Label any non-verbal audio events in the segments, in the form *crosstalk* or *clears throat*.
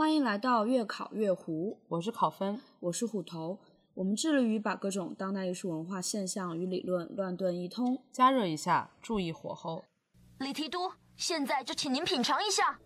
欢迎来到越考越糊，我是考分，我是虎头。我们致力于把各种当代艺术文化现象与理论乱炖一通。加热一下，注意火候。李提督，现在就请您品尝一下。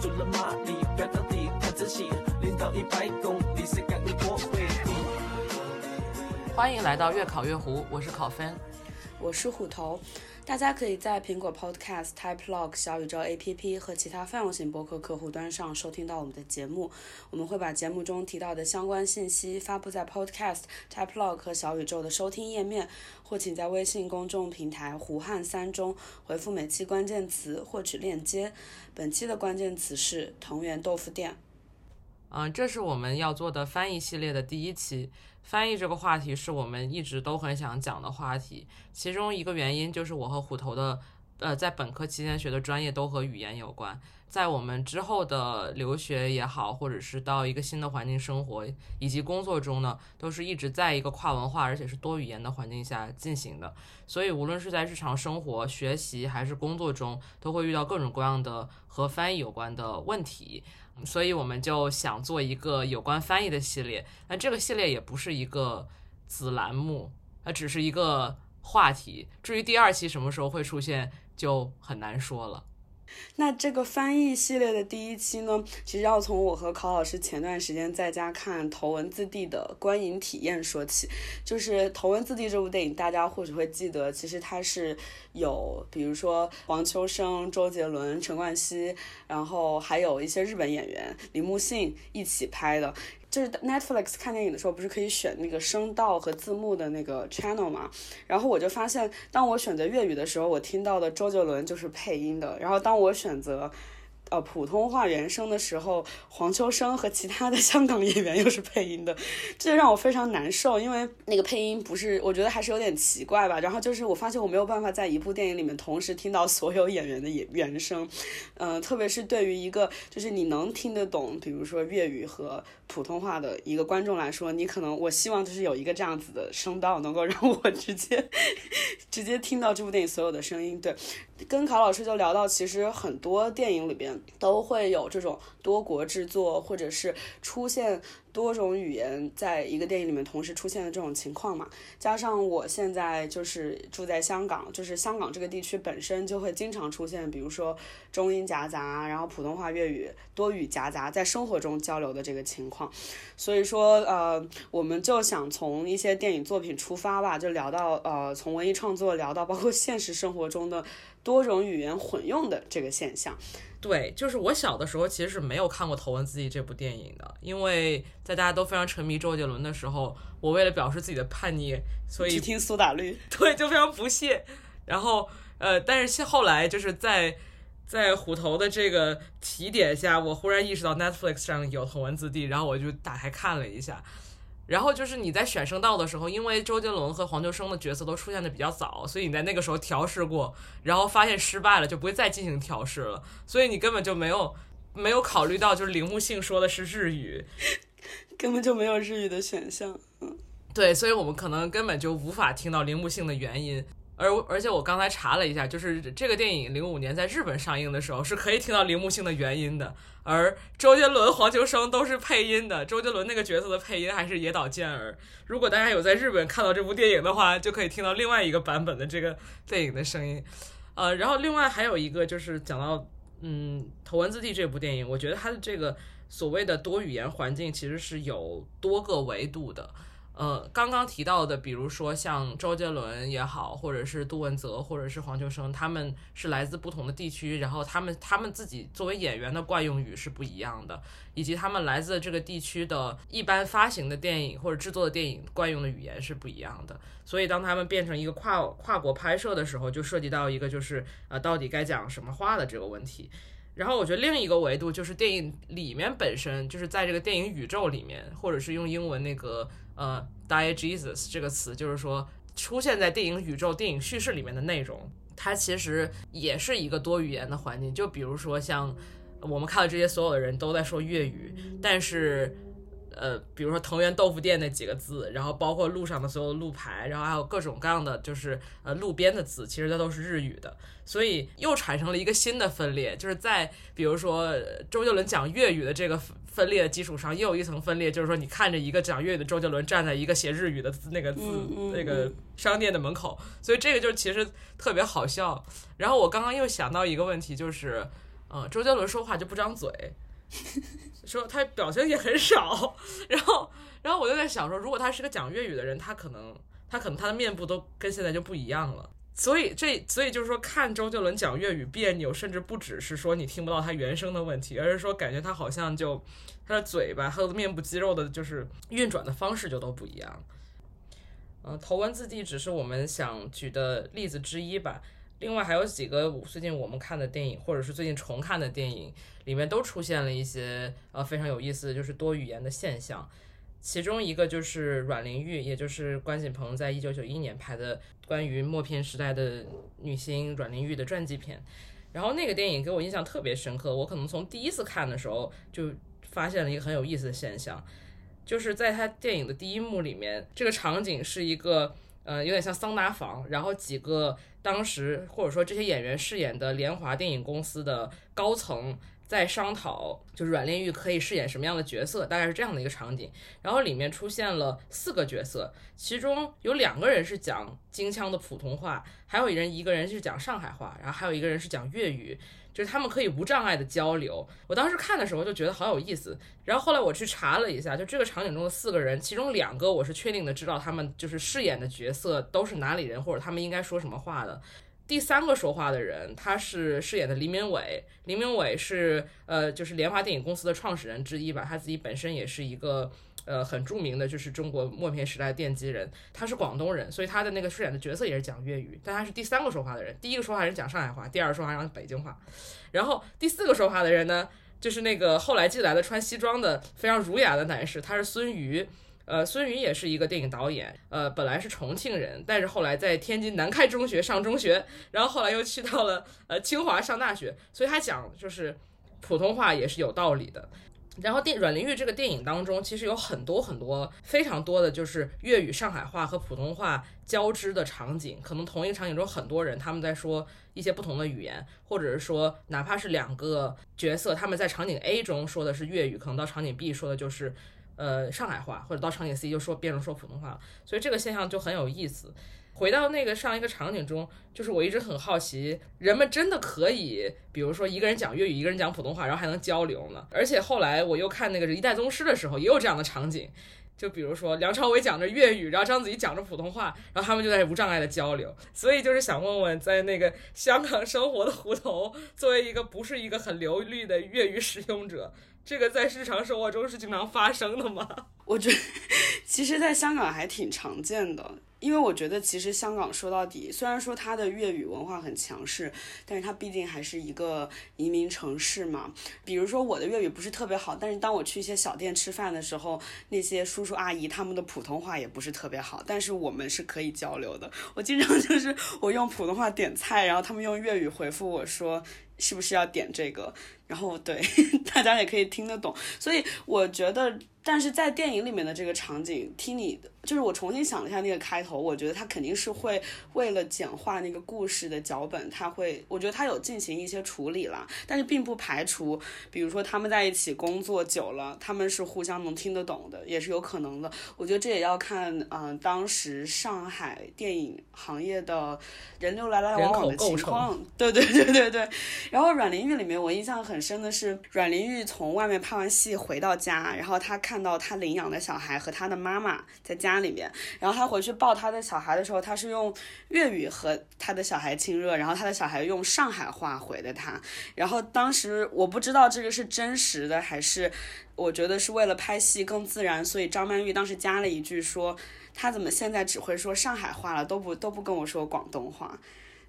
加入了马力，飙到底看仔细，零到一百公里，谁敢与我为敌？欢迎来到月考月胡，我是考分。我是虎头。大家可以在苹果 Podcast、Type Log、小宇宙 APP 和其他泛用型播客客户端上收听到我们的节目。我们会把节目中提到的相关信息发布在 Podcast、Type Log 和小宇宙的收听页面，或请在微信公众平台“胡汉三”中回复每期关键词获取链接。本期的关键词是藤原豆腐店。嗯、这是我们要做的翻译系列的第一期。翻译这个话题是我们一直都很想讲的话题，其中一个原因就是我和虎头的，呃，在本科期间学的专业都和语言有关。在我们之后的留学也好，或者是到一个新的环境生活以及工作中呢，都是一直在一个跨文化而且是多语言的环境下进行的。所以无论是在日常生活、学习还是工作中，都会遇到各种各样的和翻译有关的问题。所以我们就想做一个有关翻译的系列。那这个系列也不是一个子栏目，它只是一个话题。至于第二期什么时候会出现，就很难说了。那这个翻译系列的第一期呢，其实要从我和考老师前段时间在家看《头文字 D》的观影体验说起。就是《头文字 D》这部电影，大家或许会记得，其实它是有比如说黄秋生、周杰伦、陈冠希，然后还有一些日本演员铃木杏一起拍的。就是 Netflix 看电影的时候，不是可以选那个声道和字幕的那个 channel 嘛？然后我就发现，当我选择粤语的时候，我听到的周杰伦就是配音的；然后当我选择呃普通话原声的时候，黄秋生和其他的 *laughs* 香港演员又是配音的，这就让我非常难受，因为那个配音不是，我觉得还是有点奇怪吧。然后就是我发现我没有办法在一部电影里面同时听到所有演员的演原声，嗯、特别是对于一个就是你能听得懂，比如说粤语和普通话的一个观众来说，你可能我希望就是有一个这样子的声道，能够让我直接 *laughs* 直接听到这部电影所有的声音。对，跟考老师就聊到，其实很多电影里边都会有这种多国制作，或者是出现多种语言在一个电影里面同时出现的这种情况嘛。加上我现在就是住在香港，就是香港这个地区本身就会经常出现，比如说中英夹杂，然后普通话、粤语多语夹杂，在生活中交流的这个情况。所以说，呃，我们就想从一些电影作品出发吧，就聊到呃，从文艺创作聊到包括现实生活中的多种语言混用的这个现象。对，就是我小的时候其实是没有看过《头文字 D》这部电影的，因为在大家都非常沉迷周杰伦的时候，我为了表示自己的叛逆，所以只听苏打绿，*laughs* 对，就非常不屑。然后呃，但是后来就是在在虎头的这个提点下，我忽然意识到 Netflix 上有头文字 D，然后我就打开看了一下。然后就是你在选声道的时候，因为周杰伦和黄秋生的角色都出现的比较早，所以你在那个时候调试过，然后发现失败了，就不会再进行调试了。所以你根本就没有 *laughs* 没有考虑到，就是铃木杏说的是日语，根本就没有日语的选项。嗯对，所以我们可能根本就无法听到铃木杏的原因。而而且我刚才查了一下，就是这个电影零五年在日本上映的时候是可以听到铃木杏的原因的，而周杰伦、黄秋生都是配音的。周杰伦那个角色的配音还是野岛健儿。如果大家有在日本看到这部电影的话，就可以听到另外一个版本的这个电影的声音。呃，然后另外还有一个就是讲到嗯《头文字 D》这部电影，我觉得它的这个所谓的多语言环境其实是有多个维度的。呃，刚刚提到的，比如说像周杰伦也好，或者是杜汶泽，或者是黄秋生，他们是来自不同的地区，然后他们他们自己作为演员的惯用语是不一样的，以及他们来自这个地区的一般发行的电影或者制作的电影惯用的语言是不一样的。所以当他们变成一个跨跨国拍摄的时候，就涉及到一个就是呃，到底该讲什么话的这个问题。然后我觉得另一个维度就是电影里面本身就是在这个电影宇宙里面，或者是用英文那个呃，Die Jesus 这个词，就是说出现在电影宇宙、电影叙事里面的内容，它其实也是一个多语言的环境。就比如说像我们看到这些所有的人都在说粤语，但是。呃，比如说藤原豆腐店那几个字，然后包括路上的所有路牌，然后还有各种各样的就是呃路边的字，其实它都是日语的，所以又产生了一个新的分裂，就是在比如说周杰伦讲粤语的这个分裂的基础上，又有一层分裂，就是说你看着一个讲粤语的周杰伦站在一个写日语的那个字那个商店的门口，所以这个就其实特别好笑。然后我刚刚又想到一个问题，就是嗯，周杰伦说话就不张嘴。*laughs* 说他表情也很少，然后，然后我就在想说，如果他是个讲粤语的人，他可能，他可能他的面部都跟现在就不一样了。所以这，所以就是说，看周杰伦讲粤语别扭，甚至不只是说你听不到他原声的问题，而是说感觉他好像就他的嘴巴，他的面部肌肉的，就是运转的方式就都不一样。嗯，头文字 D 只是我们想举的例子之一吧。另外还有几个最近我们看的电影，或者是最近重看的电影，里面都出现了一些呃非常有意思就是多语言的现象。其中一个就是阮玲玉，也就是关锦鹏在一九九一年拍的关于默片时代的女星阮玲玉的传记片。然后那个电影给我印象特别深刻，我可能从第一次看的时候就发现了一个很有意思的现象，就是在他电影的第一幕里面，这个场景是一个。呃，有点像桑拿房，然后几个当时或者说这些演员饰演的联华电影公司的高层在商讨，就是阮玲玉可以饰演什么样的角色，大概是这样的一个场景。然后里面出现了四个角色，其中有两个人是讲京腔的普通话，还有人一个人是讲上海话，然后还有一个人是讲粤语。就是他们可以无障碍的交流。我当时看的时候就觉得好有意思。然后后来我去查了一下，就这个场景中的四个人，其中两个我是确定的知道他们就是饰演的角色都是哪里人，或者他们应该说什么话的。第三个说话的人，他是饰演的黎明伟。黎明伟是呃，就是联华电影公司的创始人之一吧，他自己本身也是一个。呃，很著名的就是中国默片时代奠基人，他是广东人，所以他的那个饰演的角色也是讲粤语，但他是第三个说话的人，第一个说话人讲上海话，第二个说话人讲北京话，然后第四个说话的人呢，就是那个后来进来的穿西装的非常儒雅的男士，他是孙瑜，呃，孙瑜也是一个电影导演，呃，本来是重庆人，但是后来在天津南开中学上中学，然后后来又去到了呃清华上大学，所以他讲就是普通话也是有道理的。然后电阮玲玉这个电影当中，其实有很多很多非常多的就是粤语、上海话和普通话交织的场景。可能同一个场景中，很多人他们在说一些不同的语言，或者是说哪怕是两个角色，他们在场景 A 中说的是粤语，可能到场景 B 说的就是呃上海话，或者到场景 C 就说变成说普通话了。所以这个现象就很有意思。回到那个上一个场景中，就是我一直很好奇，人们真的可以，比如说一个人讲粤语，一个人讲普通话，然后还能交流呢？而且后来我又看那个《一代宗师》的时候，也有这样的场景，就比如说梁朝伟讲着粤语，然后章子怡讲着普通话，然后他们就在无障碍的交流。所以就是想问问，在那个香港生活的胡头，作为一个不是一个很流利的粤语使用者，这个在日常生活中是经常发生的吗？我觉得，*laughs* 其实在香港还挺常见的。因为我觉得，其实香港说到底，虽然说它的粤语文化很强势，但是它毕竟还是一个移民城市嘛。比如说我的粤语不是特别好，但是当我去一些小店吃饭的时候，那些叔叔阿姨他们的普通话也不是特别好，但是我们是可以交流的。我经常 *laughs* 就是我用普通话点菜，然后他们用粤语回复我说是不是要点这个，然后对 *laughs* 大家也可以听得懂。所以我觉得。但是在电影里面的这个场景，听你就是我重新想了一下那个开头，我觉得他肯定是会为了简化那个故事的脚本，他会，我觉得他有进行一些处理了，但是并不排除，比如说他们在一起工作久了，他们是互相能听得懂的，也是有可能的。我觉得这也要看，嗯，当时上海电影行业的人流来来往往的情况。对对对对对。然后阮玲玉里面，我印象很深的是，阮玲玉从外面拍完戏回到家，然后她看。看到他领养的小孩和他的妈妈在家里面，然后他回去抱他的小孩的时候，他是用粤语和他的小孩亲热，然后他的小孩用上海话回的他，然后当时我不知道这个是真实的还是，我觉得是为了拍戏更自然，所以张曼玉当时加了一句说，他怎么现在只会说上海话了，都不都不跟我说广东话。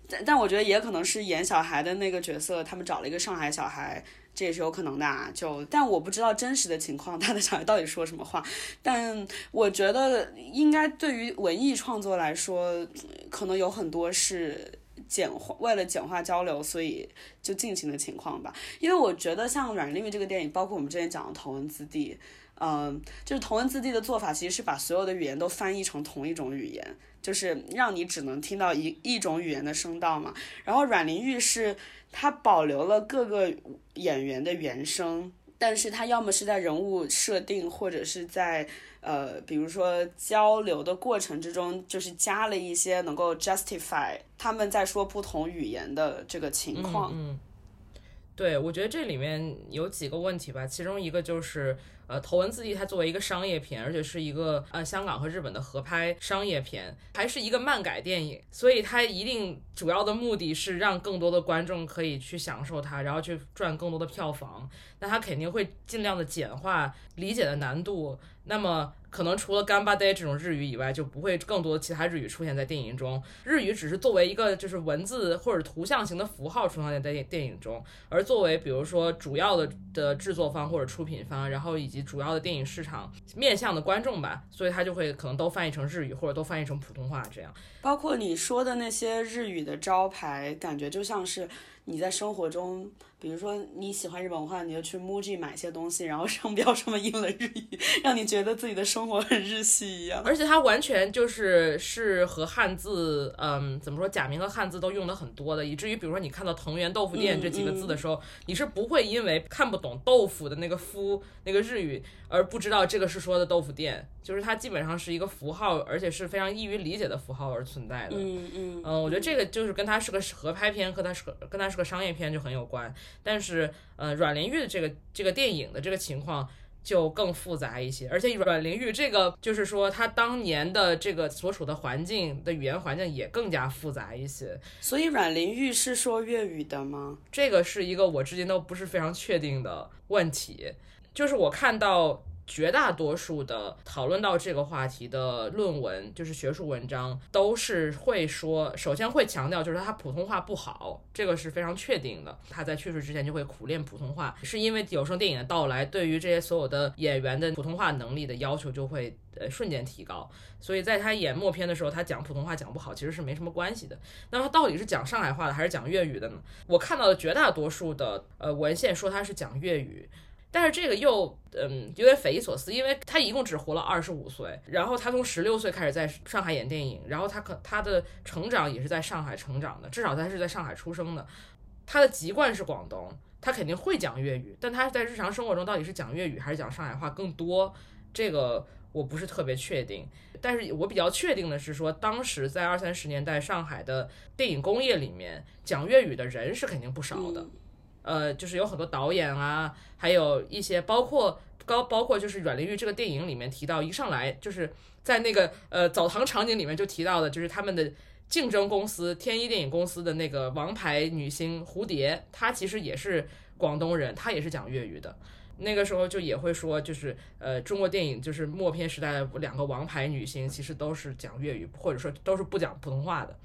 但但我觉得也可能是演小孩的那个角色，他们找了一个上海小孩，这也是有可能的啊。就但我不知道真实的情况，他的小孩到底说什么话。但我觉得应该对于文艺创作来说，可能有很多是简化，为了简化交流，所以就进行的情况吧。因为我觉得像《阮玲玉》这个电影，包括我们之前讲的《头文字 D》，嗯，就是《头文字 D》的做法其实是把所有的语言都翻译成同一种语言。就是让你只能听到一一种语言的声道嘛，然后阮玲玉是她保留了各个演员的原声，但是她要么是在人物设定，或者是在呃，比如说交流的过程之中，就是加了一些能够 justify 他们在说不同语言的这个情况。嗯，对，我觉得这里面有几个问题吧，其中一个就是。呃，头文字 D 它作为一个商业片，而且是一个呃香港和日本的合拍商业片，还是一个漫改电影，所以它一定主要的目的是让更多的观众可以去享受它，然后去赚更多的票房。那它肯定会尽量的简化理解的难度。那么可能除了干巴爹这种日语以外，就不会更多的其他日语出现在电影中。日语只是作为一个就是文字或者图像型的符号出现在电电影中，而作为比如说主要的的制作方或者出品方，然后以及主要的电影市场面向的观众吧，所以他就会可能都翻译成日语，或者都翻译成普通话这样。包括你说的那些日语的招牌，感觉就像是你在生活中。比如说你喜欢日本文化，你就去 MUJI 买一些东西，然后商标上面印了日语，*laughs* 让你觉得自己的生活很日系一样。而且它完全就是是和汉字，嗯，怎么说，假名和汉字都用的很多的，以至于比如说你看到藤原豆腐店这几个字的时候，你是不会因为看不懂豆腐的那个夫那个日语而不知道这个是说的豆腐店，就是它基本上是一个符号，而且是非常易于理解的符号而存在的。嗯嗯嗯，我觉得这个就是跟它是个合拍片，和它是个跟它是个商业片就很有关。但是，呃，阮玲玉的这个这个电影的这个情况就更复杂一些，而且阮玲玉这个就是说，她当年的这个所处的环境的语言环境也更加复杂一些。所以，阮玲玉是说粤语的吗？这个是一个我至今都不是非常确定的问题。就是我看到。绝大多数的讨论到这个话题的论文，就是学术文章，都是会说，首先会强调，就是他普通话不好，这个是非常确定的。他在去世之前就会苦练普通话，是因为有声电影的到来，对于这些所有的演员的普通话能力的要求就会呃瞬间提高。所以在他演默片的时候，他讲普通话讲不好，其实是没什么关系的。那么他到底是讲上海话的还是讲粤语的呢？我看到的绝大多数的呃文献说他是讲粤语。但是这个又嗯有点匪夷所思，因为他一共只活了二十五岁，然后他从十六岁开始在上海演电影，然后他可他的成长也是在上海成长的，至少他是在上海出生的，他的籍贯是广东，他肯定会讲粤语，但他在日常生活中到底是讲粤语还是讲上海话更多，这个我不是特别确定。但是我比较确定的是说，当时在二三十年代上海的电影工业里面，讲粤语的人是肯定不少的。呃，就是有很多导演啊，还有一些包括高，包括就是阮玲玉这个电影里面提到，一上来就是在那个呃澡堂场景里面就提到的，就是他们的竞争公司天一电影公司的那个王牌女星蝴蝶，她其实也是广东人，她也是讲粤语的。那个时候就也会说，就是呃中国电影就是默片时代的两个王牌女星，其实都是讲粤语，或者说都是不讲普通话的。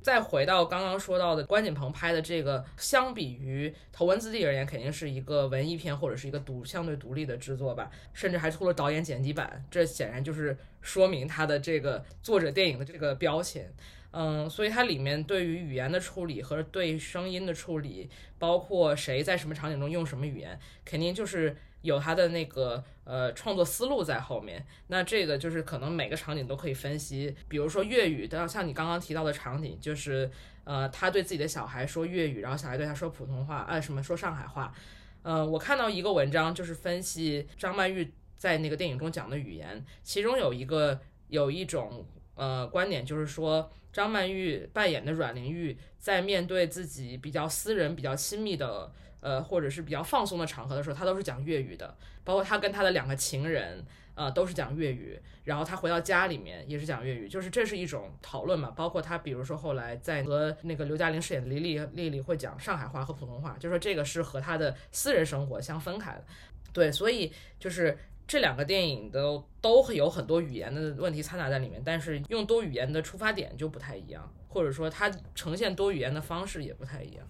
再回到刚刚说到的关锦鹏拍的这个，相比于《头文字 D》而言，肯定是一个文艺片或者是一个独相对独立的制作吧，甚至还出了导演剪辑版，这显然就是说明他的这个作者电影的这个标签。嗯，所以它里面对于语言的处理和对声音的处理，包括谁在什么场景中用什么语言，肯定就是。有他的那个呃创作思路在后面，那这个就是可能每个场景都可以分析，比如说粤语的，像你刚刚提到的场景，就是呃他对自己的小孩说粤语，然后小孩对他说普通话，呃什么说上海话，呃我看到一个文章就是分析张曼玉在那个电影中讲的语言，其中有一个有一种呃观点就是说张曼玉扮演的阮玲玉在面对自己比较私人、比较亲密的。呃，或者是比较放松的场合的时候，她都是讲粤语的，包括她跟她的两个情人。呃，都是讲粤语，然后他回到家里面也是讲粤语，就是这是一种讨论嘛。包括他，比如说后来在和那个刘嘉玲饰演的黎丽丽丽会讲上海话和普通话，就说这个是和他的私人生活相分开的。对，所以就是这两个电影都都会有很多语言的问题掺杂在里面，但是用多语言的出发点就不太一样，或者说它呈现多语言的方式也不太一样。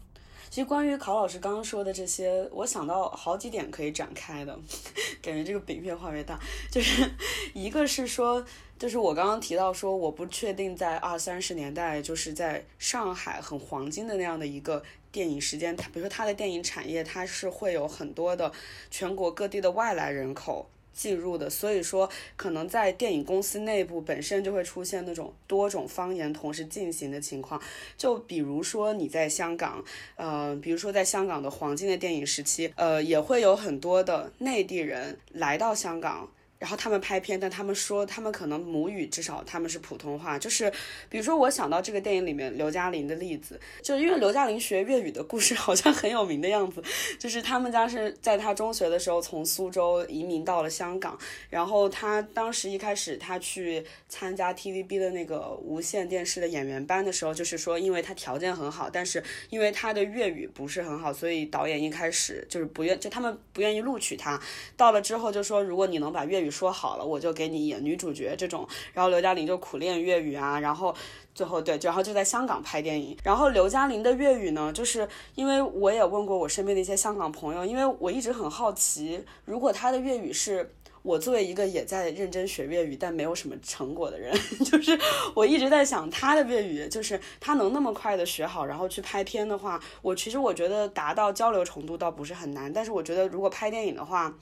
其实关于考老师刚刚说的这些，我想到好几点可以展开的，*laughs* 感觉这个饼越画越大。就是一个是说，就是我刚刚提到说，我不确定在二三十年代，就是在上海很黄金的那样的一个电影时间，它比如说它的电影产业，它是会有很多的全国各地的外来人口。进入的，所以说可能在电影公司内部本身就会出现那种多种方言同时进行的情况。就比如说你在香港，呃，比如说在香港的黄金的电影时期，呃，也会有很多的内地人来到香港。然后他们拍片，但他们说他们可能母语至少他们是普通话，就是比如说我想到这个电影里面刘嘉玲的例子，就是因为刘嘉玲学粤语的故事好像很有名的样子，*laughs* 就是他们家是在他中学的时候从苏州移民到了香港，然后他当时一开始他去参加 TVB 的那个无线电视的演员班的时候，就是说因为他条件很好，但是因为他的粤语不是很好，所以导演一开始就是不愿就他们不愿意录取他，到了之后就说如果你能把粤语说好了，我就给你演女主角这种。然后刘嘉玲就苦练粤语啊，然后最后对，然后就在香港拍电影。然后刘嘉玲的粤语呢，就是因为我也问过我身边的一些香港朋友，因为我一直很好奇，如果他的粤语是我作为一个也在认真学粤语但没有什么成果的人，*laughs* 就是我一直在想他的粤语，就是他能那么快的学好，然后去拍片的话，我其实我觉得达到交流程度倒不是很难，但是我觉得如果拍电影的话。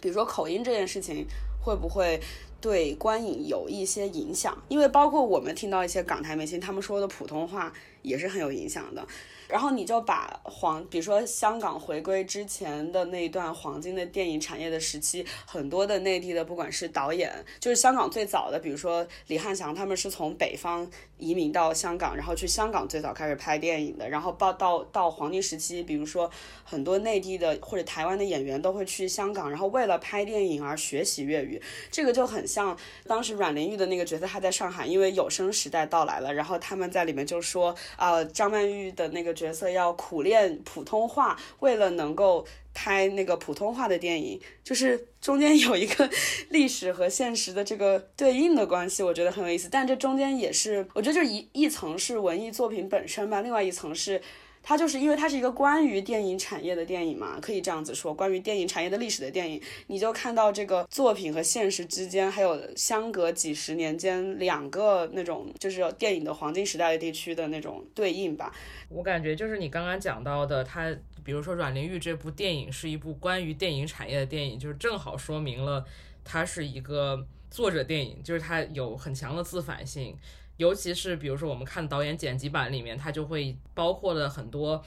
比如说口音这件事情，会不会对观影有一些影响？因为包括我们听到一些港台明星他们说的普通话也是很有影响的。然后你就把黄，比如说香港回归之前的那一段黄金的电影产业的时期，很多的内地的不管是导演，就是香港最早的，比如说李汉祥他们是从北方移民到香港，然后去香港最早开始拍电影的。然后到到到黄金时期，比如说很多内地的或者台湾的演员都会去香港，然后为了拍电影而学习粤语。这个就很像当时阮玲玉的那个角色，她在上海，因为有声时代到来了，然后他们在里面就说啊，张曼玉的那个。角色要苦练普通话，为了能够拍那个普通话的电影，就是中间有一个 *laughs* 历史和现实的这个对应的关系，我觉得很有意思。但这中间也是，我觉得就一一层是文艺作品本身吧，另外一层是。它就是因为它是一个关于电影产业的电影嘛，可以这样子说，关于电影产业的历史的电影，你就看到这个作品和现实之间还有相隔几十年间两个那种就是电影的黄金时代的地区的那种对应吧。我感觉就是你刚刚讲到的，它比如说阮玲玉这部电影是一部关于电影产业的电影，就是正好说明了它是一个作者电影，就是它有很强的自反性。尤其是比如说，我们看导演剪辑版里面，它就会包括了很多，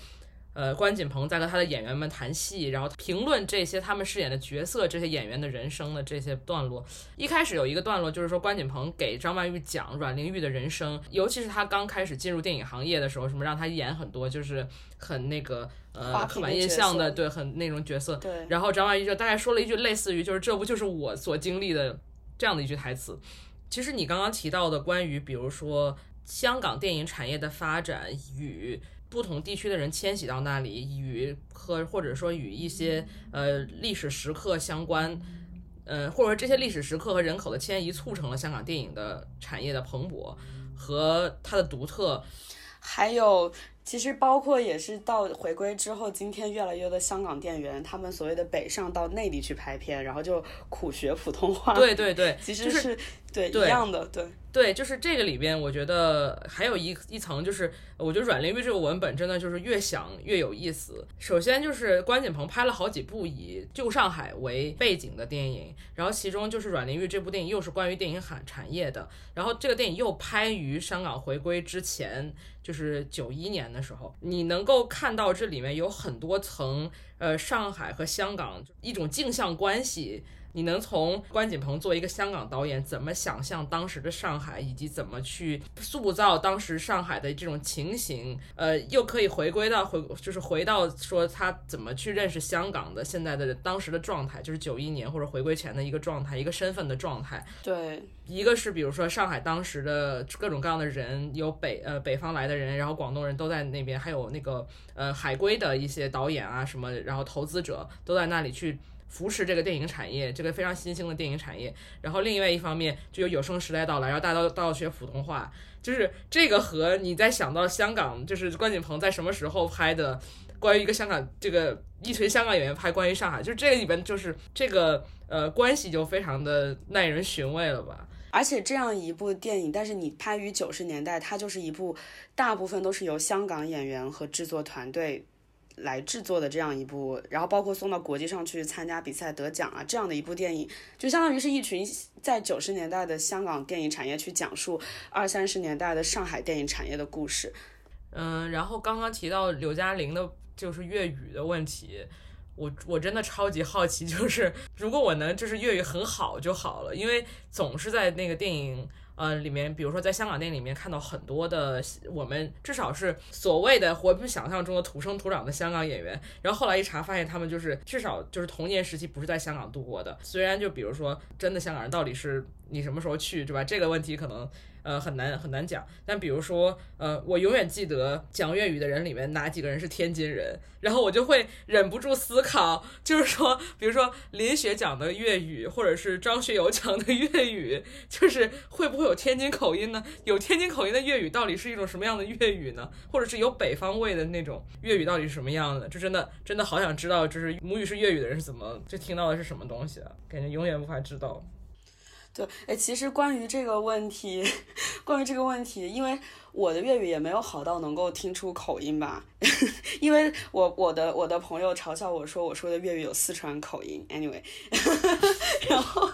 呃，关锦鹏在和他的演员们谈戏，然后评论这些他们饰演的角色、这些演员的人生的这些段落。一开始有一个段落，就是说关锦鹏给张曼玉讲阮玲玉的人生，尤其是他刚开始进入电影行业的时候，什么让他演很多就是很那个呃刻板印象的，对，很那种角色。对。然后张曼玉就大概说了一句类似于就是这不就是我所经历的这样的一句台词。其实你刚刚提到的关于，比如说香港电影产业的发展与不同地区的人迁徙到那里，与和或者说与一些呃历史时刻相关，呃或者说这些历史时刻和人口的迁移促成了香港电影的产业的蓬勃和它的独特，还有。其实包括也是到回归之后，今天越来越多的香港店员，他们所谓的北上到内地去拍片，然后就苦学普通话。对对对，*laughs* 其实是对一样的，对对，就是这个里边，我觉得还有一一层，就是我觉得阮玲玉这个文本真的就是越想越有意思。首先就是关锦鹏拍了好几部以旧上海为背景的电影，然后其中就是阮玲玉这部电影又是关于电影产产业的，然后这个电影又拍于香港回归之前。就是九一年的时候，你能够看到这里面有很多层，呃，上海和香港一种镜像关系，你能从关锦鹏作为一个香港导演，怎么想象当时的上海，以及怎么去塑造当时上海的这种情形，呃，又可以回归到回，就是回到说他怎么去认识香港的现在的当时的状态，就是九一年或者回归前的一个状态，一个身份的状态。对，一个是比如说上海当时的各种各样的人，有北呃北方来的人，然后广东人都在那边，还有那个呃海归的一些导演啊什么，然后投资者都在那里去扶持这个电影产业，这个非常新兴的电影产业。然后另外一方面就有有声时代到来，然后大家都都要学普通话，就是这个和你在想到香港，就是关锦鹏在什么时候拍的。关于一个香港，这个一群香港演员拍关于上海，就是这个里边就是这个呃关系就非常的耐人寻味了吧。而且这样一部电影，但是你拍于九十年代，它就是一部大部分都是由香港演员和制作团队来制作的这样一部，然后包括送到国际上去参加比赛得奖啊这样的一部电影，就相当于是一群在九十年代的香港电影产业去讲述二三十年代的上海电影产业的故事。嗯，然后刚刚提到刘嘉玲的。就是粤语的问题，我我真的超级好奇，就是如果我能就是粤语很好就好了，因为总是在那个电影呃里面，比如说在香港电影里面看到很多的我们至少是所谓的我们想象中的土生土长的香港演员，然后后来一查发现他们就是至少就是童年时期不是在香港度过的，虽然就比如说真的香港人到底是你什么时候去，对吧？这个问题可能。呃，很难很难讲。但比如说，呃，我永远记得讲粤语的人里面哪几个人是天津人，然后我就会忍不住思考，就是说，比如说林雪讲的粤语，或者是张学友讲的粤语，就是会不会有天津口音呢？有天津口音的粤语到底是一种什么样的粤语呢？或者是有北方味的那种粤语到底是什么样的？就真的真的好想知道，就是母语是粤语的人是怎么就听到的是什么东西啊？感觉永远无法知道。对，哎，其实关于这个问题，*laughs* 关于这个问题，因为我的粤语也没有好到能够听出口音吧，*laughs* 因为我我的我的朋友嘲笑我说我说的粤语有四川口音，anyway，*laughs* 然后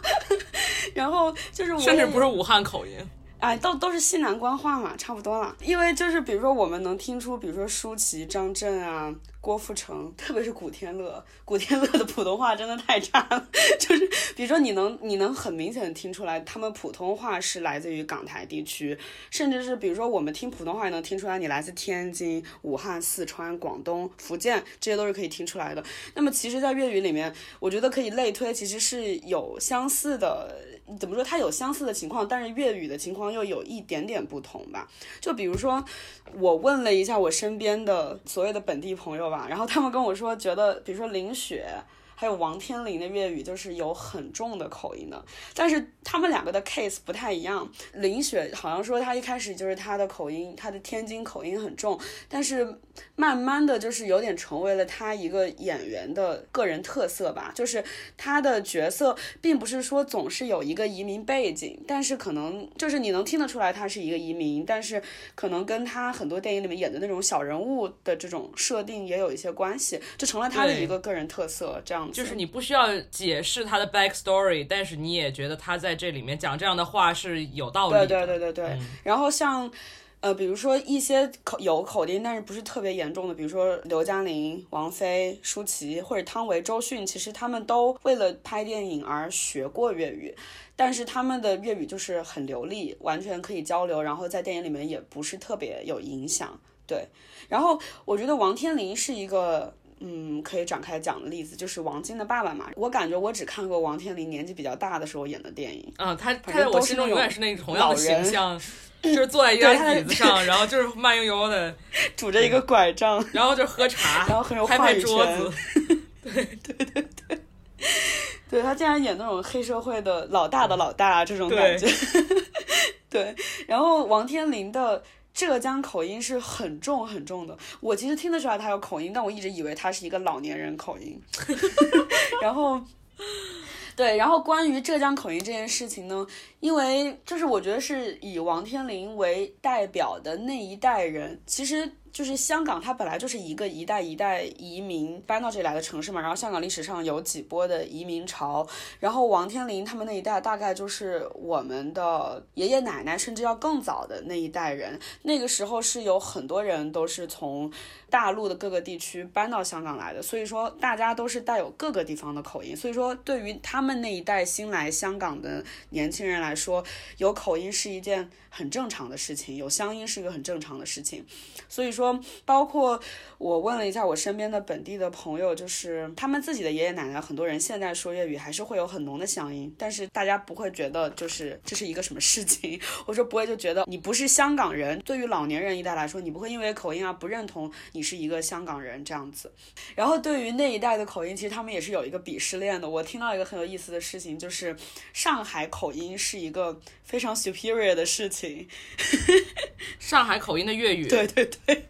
然后就是我甚至不是武汉口音。哎，都都是西南官话嘛，差不多了。因为就是比如说，我们能听出，比如说舒淇、张震啊、郭富城，特别是古天乐，古天乐的普通话真的太差了。*laughs* 就是比如说，你能你能很明显的听出来，他们普通话是来自于港台地区，甚至是比如说我们听普通话也能听出来，你来自天津、武汉、四川、广东、福建，这些都是可以听出来的。那么其实，在粤语里面，我觉得可以类推，其实是有相似的。怎么说？它有相似的情况，但是粤语的情况又有一点点不同吧。就比如说，我问了一下我身边的所谓的本地朋友吧，然后他们跟我说，觉得比如说林雪。还有王天林的粤语就是有很重的口音的，但是他们两个的 case 不太一样。林雪好像说她一开始就是她的口音，她的天津口音很重，但是慢慢的就是有点成为了他一个演员的个人特色吧。就是他的角色并不是说总是有一个移民背景，但是可能就是你能听得出来他是一个移民，但是可能跟他很多电影里面演的那种小人物的这种设定也有一些关系，就成了他的一个个人特色这样子。就是你不需要解释他的 back story，但是你也觉得他在这里面讲这样的话是有道理的。对对对对对。然后像，呃，比如说一些口有口音，但是不是特别严重的，比如说刘嘉玲、王菲、舒淇或者汤唯、周迅，其实他们都为了拍电影而学过粤语，但是他们的粤语就是很流利，完全可以交流，然后在电影里面也不是特别有影响。对。然后我觉得王天林是一个。嗯，可以展开讲的例子就是王晶的爸爸嘛。我感觉我只看过王天林年纪比较大的时候演的电影。嗯，他他在我心中永远是那同样的形象，就是坐在一张椅子上，然后就是慢悠悠的 *laughs* 拄着一个拐杖，然后就喝茶，*laughs* 然后很有话语权。*laughs* 对对对对，对他竟然演那种黑社会的老大的老大这种感觉。对，然后王天林的。浙江口音是很重很重的，我其实听得出来他有口音，但我一直以为他是一个老年人口音。*laughs* 然后，对，然后关于浙江口音这件事情呢，因为就是我觉得是以王天林为代表的那一代人，其实就是香港，它本来就是一个一代一代移民搬到这里来的城市嘛。然后香港历史上有几波的移民潮，然后王天林他们那一代大概就是我们的爷爷奶奶，甚至要更早的那一代人。那个时候是有很多人都是从大陆的各个地区搬到香港来的，所以说大家都是带有各个地方的口音。所以说对于他们那一代新来香港的年轻人来来说，有口音是一件很正常的事情，有乡音是一个很正常的事情。所以说，包括我问了一下我身边的本地的朋友，就是他们自己的爷爷奶奶，很多人现在说粤语还是会有很浓的乡音，但是大家不会觉得就是这是一个什么事情。*laughs* 我说不会，就觉得你不是香港人。对于老年人一代来说，你不会因为口音啊不认同你是一个香港人这样子。然后对于那一代的口音，其实他们也是有一个鄙视链的。我听到一个很有意思的事情，就是上海口音是一个非常 superior 的事情。上海口音的粤语，对对对。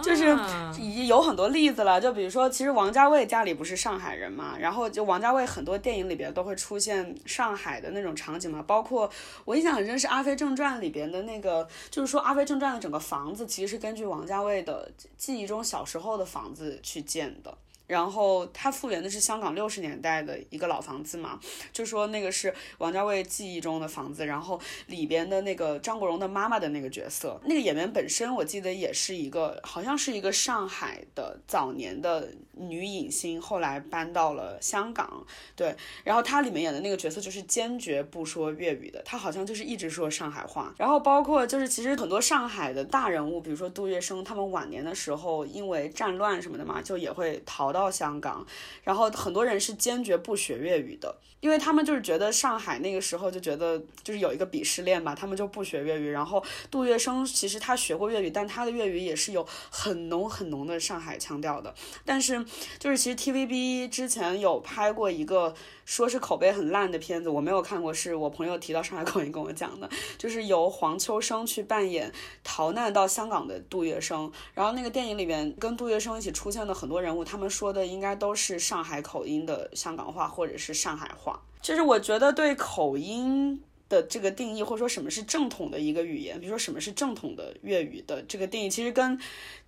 就是啊已经有很多例子了，就比如说，其实王家卫家里不是上海人嘛，然后就王家卫很多电影里边都会出现上海的那种场景嘛，包括我印象很深是《阿飞正传》里边的那个，就是说《阿飞正传》的整个房子其实是根据王家卫的记忆中小时候的房子去建的。然后它复原的是香港六十年代的一个老房子嘛，就说那个是王家卫记忆中的房子，然后里边的那个张国荣的妈妈的那个角色，那个演员本身我记得也是一个，好像是一个上海的早年的女影星，后来搬到了香港，对，然后她里面演的那个角色就是坚决不说粤语的，她好像就是一直说上海话，然后包括就是其实很多上海的大人物，比如说杜月笙，他们晚年的时候因为战乱什么的嘛，就也会逃到。到香港，然后很多人是坚决不学粤语的，因为他们就是觉得上海那个时候就觉得就是有一个鄙视链吧，他们就不学粤语。然后杜月笙其实他学过粤语，但他的粤语也是有很浓很浓的上海腔调的。但是就是其实 TVB 之前有拍过一个说是口碑很烂的片子，我没有看过，是我朋友提到上海口音跟我讲的，就是由黄秋生去扮演逃难到香港的杜月笙。然后那个电影里面跟杜月笙一起出现的很多人物，他们说的应该都是上海口音的香港话或者是上海话。就是我觉得对口音的这个定义，或者说什么是正统的一个语言，比如说什么是正统的粤语的这个定义，其实跟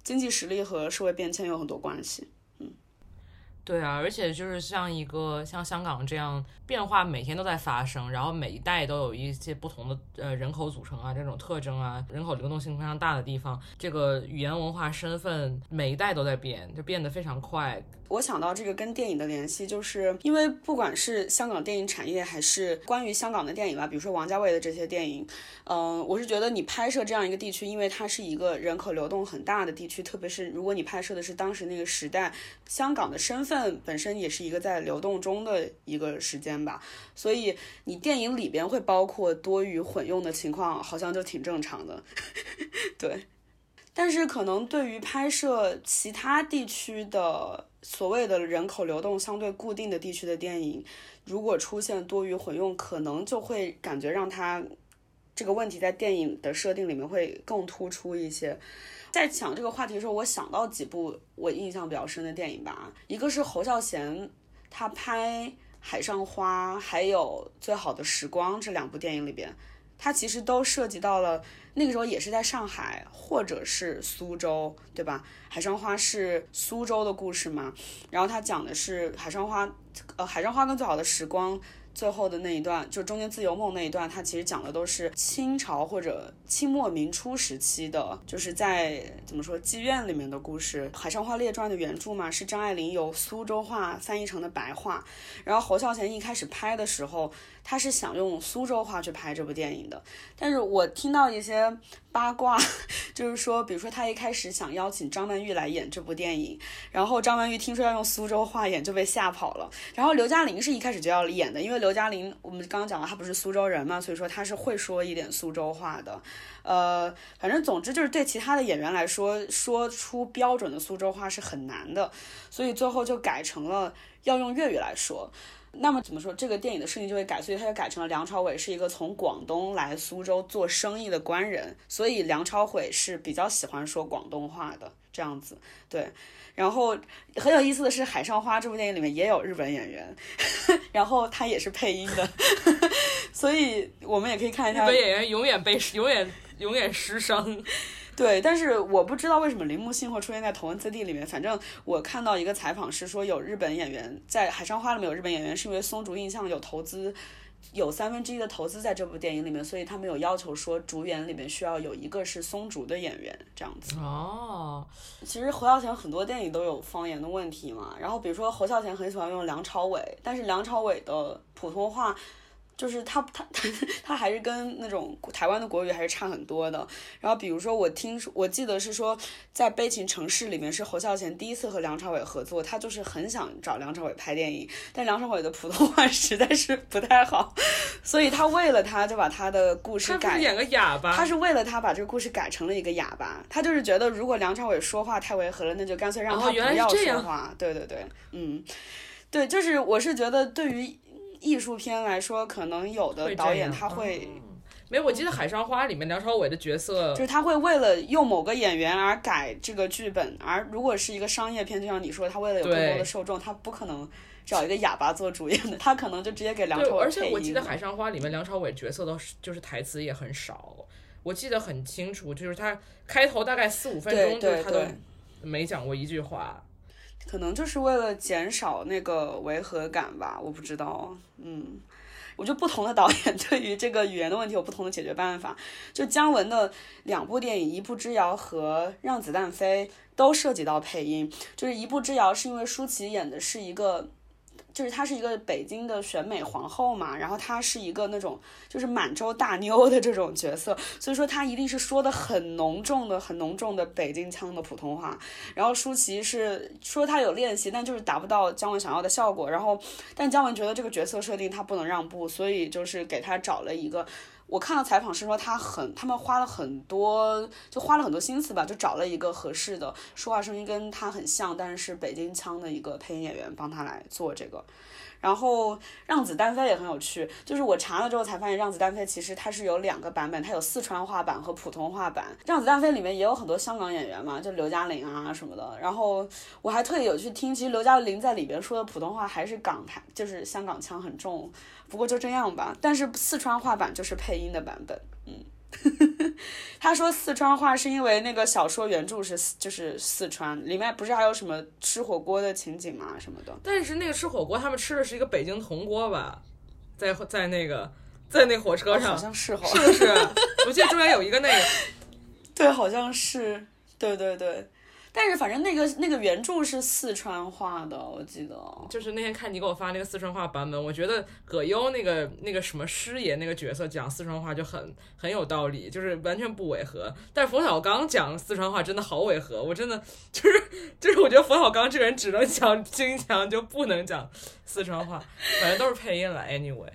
经济实力和社会变迁有很多关系。对啊，而且就是像一个像香港这样变化每天都在发生，然后每一代都有一些不同的呃人口组成啊这种特征啊，人口流动性非常大的地方，这个语言文化身份每一代都在变，就变得非常快。我想到这个跟电影的联系，就是因为不管是香港电影产业，还是关于香港的电影吧，比如说王家卫的这些电影，嗯、我是觉得你拍摄这样一个地区，因为它是一个人口流动很大的地区，特别是如果你拍摄的是当时那个时代，香港的身份本身也是一个在流动中的一个时间吧，所以你电影里边会包括多语混用的情况，好像就挺正常的，*laughs* 对。但是可能对于拍摄其他地区的所谓的人口流动相对固定的地区的电影，如果出现多余混用，可能就会感觉让它这个问题在电影的设定里面会更突出一些。在讲这个话题的时候，我想到几部我印象比较深的电影吧，一个是侯孝贤他拍《海上花》还有《最好的时光》这两部电影里边，它其实都涉及到了。那个时候也是在上海或者是苏州，对吧？海上花是苏州的故事嘛，然后它讲的是海上花，呃，海上花跟最好的时光。最后的那一段，就中间自由梦那一段，它其实讲的都是清朝或者清末民初时期的，就是在怎么说妓院里面的故事。《海上花列传》的原著嘛，是张爱玲由苏州话翻译成的白话。然后侯孝贤一开始拍的时候，他是想用苏州话去拍这部电影的，但是我听到一些八卦，*laughs* 就是说，比如说他一开始想邀请张曼玉来演这部电影，然后张曼玉听说要用苏州话演，就被吓跑了。然后刘嘉玲是一开始就要演的，因为刘嘉玲我们刚刚讲了，她不是苏州人嘛，所以说她是会说一点苏州话的。呃，反正总之就是对其他的演员来说，说出标准的苏州话是很难的，所以最后就改成了要用粤语来说。那么怎么说？这个电影的设定就会改，所以他就改成了梁朝伟是一个从广东来苏州做生意的官人，所以梁朝伟是比较喜欢说广东话的这样子。对，然后很有意思的是，《海上花》这部电影里面也有日本演员，*laughs* 然后他也是配音的，*laughs* 所以我们也可以看一下日本演员永远被永远永远失声。对，但是我不知道为什么铃木信会出现在《头文字 D》里面。反正我看到一个采访是说，有日本演员在《海上花》里面有日本演员，是因为松竹印象有投资。有三分之一的投资在这部电影里面，所以他们有要求说，主演里面需要有一个是松竹的演员，这样子。哦，其实侯孝贤很多电影都有方言的问题嘛，然后比如说侯孝贤很喜欢用梁朝伟，但是梁朝伟的普通话。就是他他他 *laughs* 他还是跟那种台湾的国语还是差很多的。然后比如说我听说我记得是说在《悲情城市》里面是侯孝贤第一次和梁朝伟合作，他就是很想找梁朝伟拍电影，但梁朝伟的普通话 *laughs* 实在是不太好，所以他为了他就把他的故事改演个哑巴，他是为了他把这个故事改成了一个哑巴，他就是觉得如果梁朝伟说话太违和了，那就干脆让他不要说话。对对对，嗯，对，就是我是觉得对于。艺术片来说，可能有的导演他会，没有，我记得《海上花》里面梁朝伟的角色，就是他会为了用某个演员而改这个剧本，而如果是一个商业片，就像你说，他为了有更多的受众，他不可能找一个哑巴做主演的，他可能就直接给梁朝伟而且我记得《海上花》里面梁朝伟角色都是就是台词也很少，我记得很清楚，就是他开头大概四五分钟，就是他都没讲过一句话。可能就是为了减少那个违和感吧，我不知道。嗯，我觉得不同的导演 *laughs* 对于这个语言的问题有不同的解决办法。就姜文的两部电影《一步之遥》和《让子弹飞》都涉及到配音。就是《一步之遥》是因为舒淇演的是一个。就是她是一个北京的选美皇后嘛，然后她是一个那种就是满洲大妞的这种角色，所以说她一定是说的很浓重的、很浓重的北京腔的普通话。然后舒淇是说她有练习，但就是达不到姜文想要的效果。然后，但姜文觉得这个角色设定他不能让步，所以就是给她找了一个。我看到采访是说他很，他们花了很多，就花了很多心思吧，就找了一个合适的说话声音跟他很像，但是北京腔的一个配音演员帮他来做这个。然后让子弹飞也很有趣，就是我查了之后才发现，让子弹飞其实它是有两个版本，它有四川话版和普通话版。让子弹飞里面也有很多香港演员嘛，就刘嘉玲啊什么的。然后我还特意有去听，其实刘嘉玲在里边说的普通话还是港台，就是香港腔很重。不过就这样吧，但是四川话版就是配音的版本，*laughs* 他说四川话是因为那个小说原著是就是四川，里面不是还有什么吃火锅的情景吗？什么的？但是那个吃火锅，他们吃的是一个北京铜锅吧，在在那个在那火车上，好像是，是不是？*laughs* 我记得中间有一个那个，*laughs* 对，好像是，对对对。但是反正那个那个原著是四川话的，我记得。就是那天看你给我发那个四川话版本，我觉得葛优那个那个什么师爷那个角色讲四川话就很很有道理，就是完全不违和。但是冯小刚讲四川话真的好违和，我真的就是就是我觉得冯小刚这个人只能讲京腔，就不能讲四川话。反正都是配音了，anyway。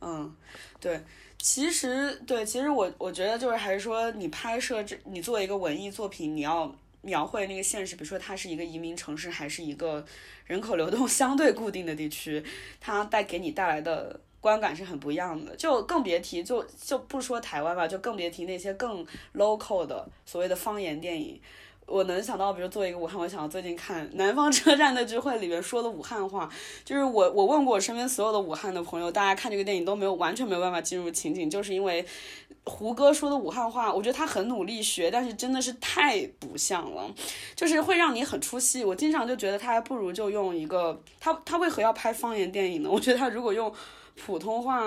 嗯，对，其实对，其实我我觉得就是还是说你拍摄这，你作为一个文艺作品，你要。描绘那个现实，比如说它是一个移民城市，还是一个人口流动 *laughs* 相对固定的地区，它带给你带来的观感是很不一样的。就更别提，就就不说台湾吧，就更别提那些更 local 的所谓的方言电影。我能想到，比如做一个武汉，我想到最近看《南方车站的聚会》里面说的武汉话，就是我我问过我身边所有的武汉的朋友，大家看这个电影都没有完全没有办法进入情景，就是因为胡歌说的武汉话，我觉得他很努力学，但是真的是太不像了，就是会让你很出戏。我经常就觉得他还不如就用一个他他为何要拍方言电影呢？*laughs* 我觉得他如果用普通话，